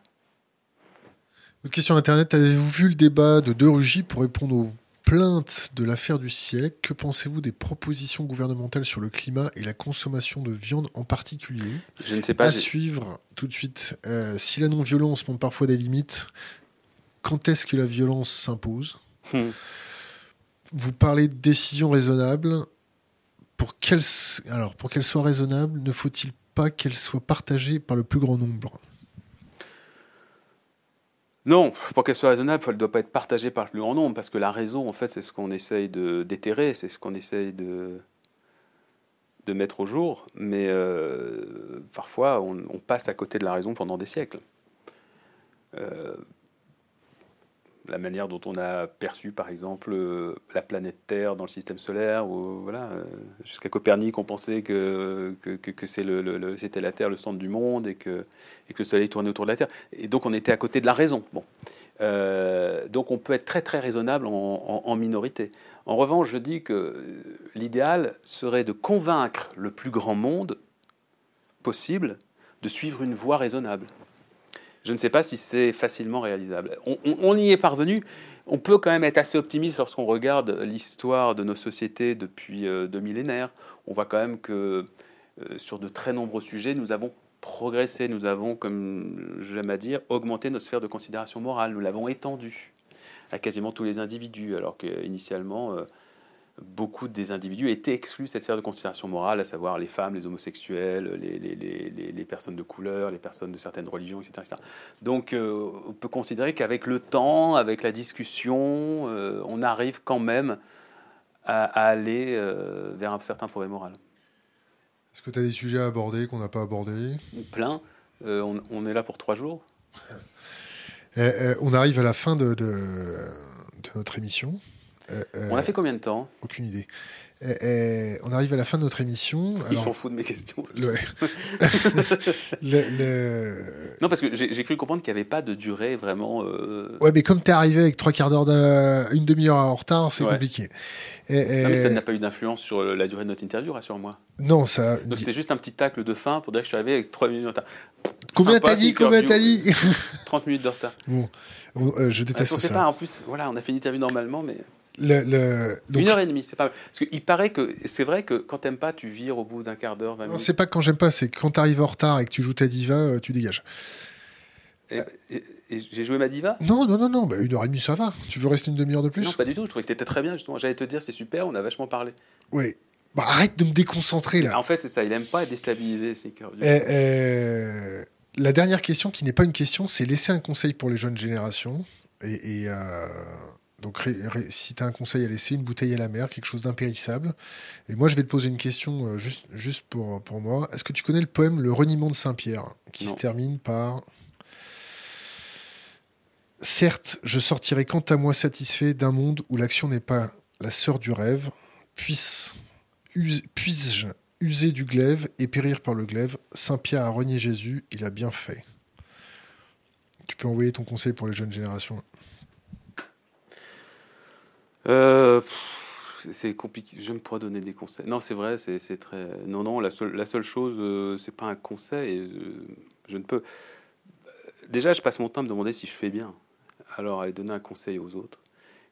Autre question Internet, avez-vous vu le débat de De Rugy pour répondre aux plaintes de l'affaire du siècle? Que pensez-vous des propositions gouvernementales sur le climat et la consommation de viande en particulier? Je ne sais pas. À suivre tout de suite. Euh, si la non-violence montre parfois des limites, quand est-ce que la violence s'impose? Hmm. Vous parlez de décisions raisonnables pour qu'elle alors pour qu'elle soit raisonnable, ne faut-il pas qu'elle soit partagée par le plus grand nombre? Non, pour qu'elle soit raisonnable, elle ne doit pas être partagée par le plus grand nombre, parce que la raison, en fait, c'est ce qu'on essaye de déterrer, c'est ce qu'on essaye de, de mettre au jour, mais euh, parfois on, passe à côté de la raison pendant des siècles. Euh, la manière dont on a perçu, par exemple, euh, la planète Terre dans le système solaire, ou voilà, euh, jusqu'à Copernic, on pensait que, c'était la Terre le centre du monde et que, et que le Soleil tournait autour de la Terre. Et donc on était à côté de la raison. Bon. Euh, donc on peut être très très raisonnable en, minorité. En revanche, je dis que l'idéal serait de convaincre le plus grand monde possible de suivre une voie raisonnable. Je ne sais pas si c'est facilement réalisable. On, y est parvenu. On peut quand même être assez optimiste lorsqu'on regarde l'histoire de nos sociétés depuis euh, deux millénaires. On voit quand même que euh, sur de très nombreux sujets, nous avons progressé, nous avons, comme j'aime à dire, augmenté notre sphère de considération morale, nous l'avons étendue à quasiment tous les individus, alors qu'initialement, euh, beaucoup des individus étaient exclus de cette sphère de considération morale, à savoir les femmes, les homosexuels, les, les, les, les personnes de couleur, les personnes de certaines religions, etc. Donc euh, on peut considérer qu'avec le temps, avec la discussion, euh, on arrive quand même à, aller euh, vers un certain progrès moral. Est-ce que tu as des sujets à aborder qu'on n'a pas abordés? Plein. On, on, est là pour trois jours. *laughs* on arrive à la fin de, de, de notre émission. Euh, on a fait combien de temps Aucune idée. on arrive à la fin de notre émission. Ils s'en foutent de mes questions. *laughs* *laughs* Non, parce que j'ai cru comprendre qu'il n'y avait pas de durée vraiment. Euh, ouais, mais comme tu es arrivé avec trois quarts d'heure, une demi-heure en retard, c'est compliqué. non, mais ça n'a pas eu d'influence sur la durée de notre interview, rassure-moi. Non, ça. Donc c'était juste un petit tacle de fin pour dire que je suis arrivé avec trois minutes de retard. Combien t'as dit Combien t'as dit *laughs* 30 minutes de retard. Bon, euh, je déteste ah, ça. Pas, en plus, voilà, on a fait une interview normalement, mais. Le, Une heure et demie, c'est pas Parce qu'il paraît que c'est vrai que quand t'aimes pas, tu vires au bout d'un quart d'heure, Non, c'est pas quand j'aime pas, c'est quand t'arrives en retard et que tu joues ta diva, euh, tu dégages. Et, j'ai joué ma diva? Non, non, non, non, bah, une heure et demie, ça va. Tu veux rester une demi-heure de plus? Non, pas du tout. Je trouvais que c'était très bien, justement. J'allais te dire, c'est super, on a vachement parlé. Oui. Bah, arrête de me déconcentrer, là. En fait, c'est ça. Il aime pas être déstabilisé, c'est eh, eh, La dernière question, qui n'est pas une question, c'est laisser un conseil pour les jeunes générations. Et, et euh, donc, si tu as un conseil à laisser, une bouteille à la mer, quelque chose d'impérissable. Et moi, je vais te poser une question euh, juste, juste pour, pour moi. Est-ce que tu connais le poème Le reniement de Saint-Pierre, qui se termine par Certes, je sortirai quant à moi satisfait d'un monde où l'action n'est pas la sœur du rêve. Puisse, puisse-je user du glaive et périr par le glaive? Saint Pierre a renié Jésus, il a bien fait. Tu peux envoyer ton conseil pour les jeunes générations. Euh, c'est compliqué. Je me pourrais donner des conseils. Non, c'est vrai, c'est très. Non, non, la seule, la seule chose, euh, c'est pas un conseil. Euh, je ne peux. Déjà, je passe mon temps à me demander si je fais bien. Alors, aller donner un conseil aux autres.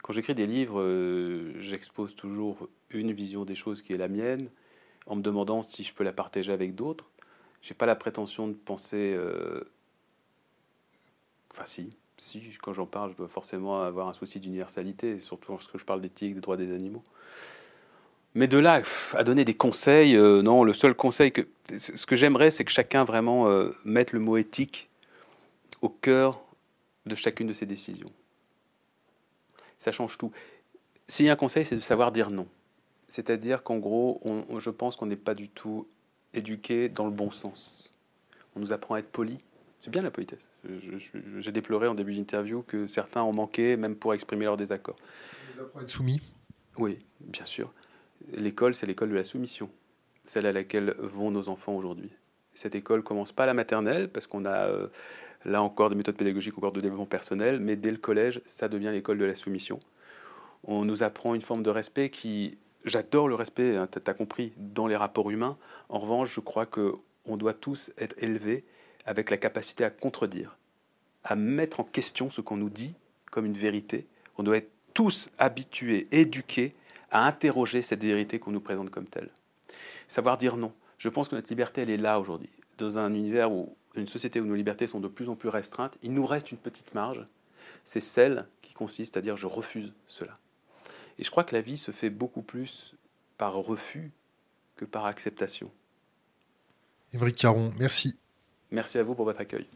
Quand j'écris des livres, j'expose toujours une vision des choses qui est la mienne, en me demandant si je peux la partager avec d'autres. J'ai pas la prétention de penser. Enfin, si, si, quand j'en parle, je dois forcément avoir un souci d'universalité, surtout lorsque je parle d'éthique, des droits des animaux. Mais de là à donner des conseils, euh, non, le seul conseil que. Ce que j'aimerais, c'est que chacun vraiment euh, mette le mot éthique au cœur de chacune de ses décisions. Ça change tout. S'il y a un conseil, c'est de savoir dire non. C'est-à-dire qu'en gros, je pense qu'on n'est pas du tout éduqué dans le bon sens. On nous apprend à être poli, c'est bien la politesse. J'ai déploré en début d'interview que certains ont manqué, même pour exprimer leur désaccord. Vous être soumis? Oui, bien sûr. L'école, c'est l'école de la soumission, celle à laquelle vont nos enfants aujourd'hui. Cette école commence pas à la maternelle, parce qu'on a euh, là encore des méthodes pédagogiques, encore de développement personnel, mais dès le collège, ça devient l'école de la soumission. On nous apprend une forme de respect qui, j'adore le respect, hein, tu as compris, dans les rapports humains. En revanche, je crois qu'on doit tous être élevés avec la capacité à contredire, à mettre en question ce qu'on nous dit comme une vérité. On doit être tous habitués, éduqués à interroger cette vérité qu'on nous présente comme telle. Savoir dire non. Je pense que notre liberté, elle est là aujourd'hui. Dans un univers où, une société où nos libertés sont de plus en plus restreintes, il nous reste une petite marge. C'est celle qui consiste à dire je refuse cela. Et je crois que la vie se fait beaucoup plus par refus que par acceptation. Émeric Caron, merci. Merci à vous pour votre accueil.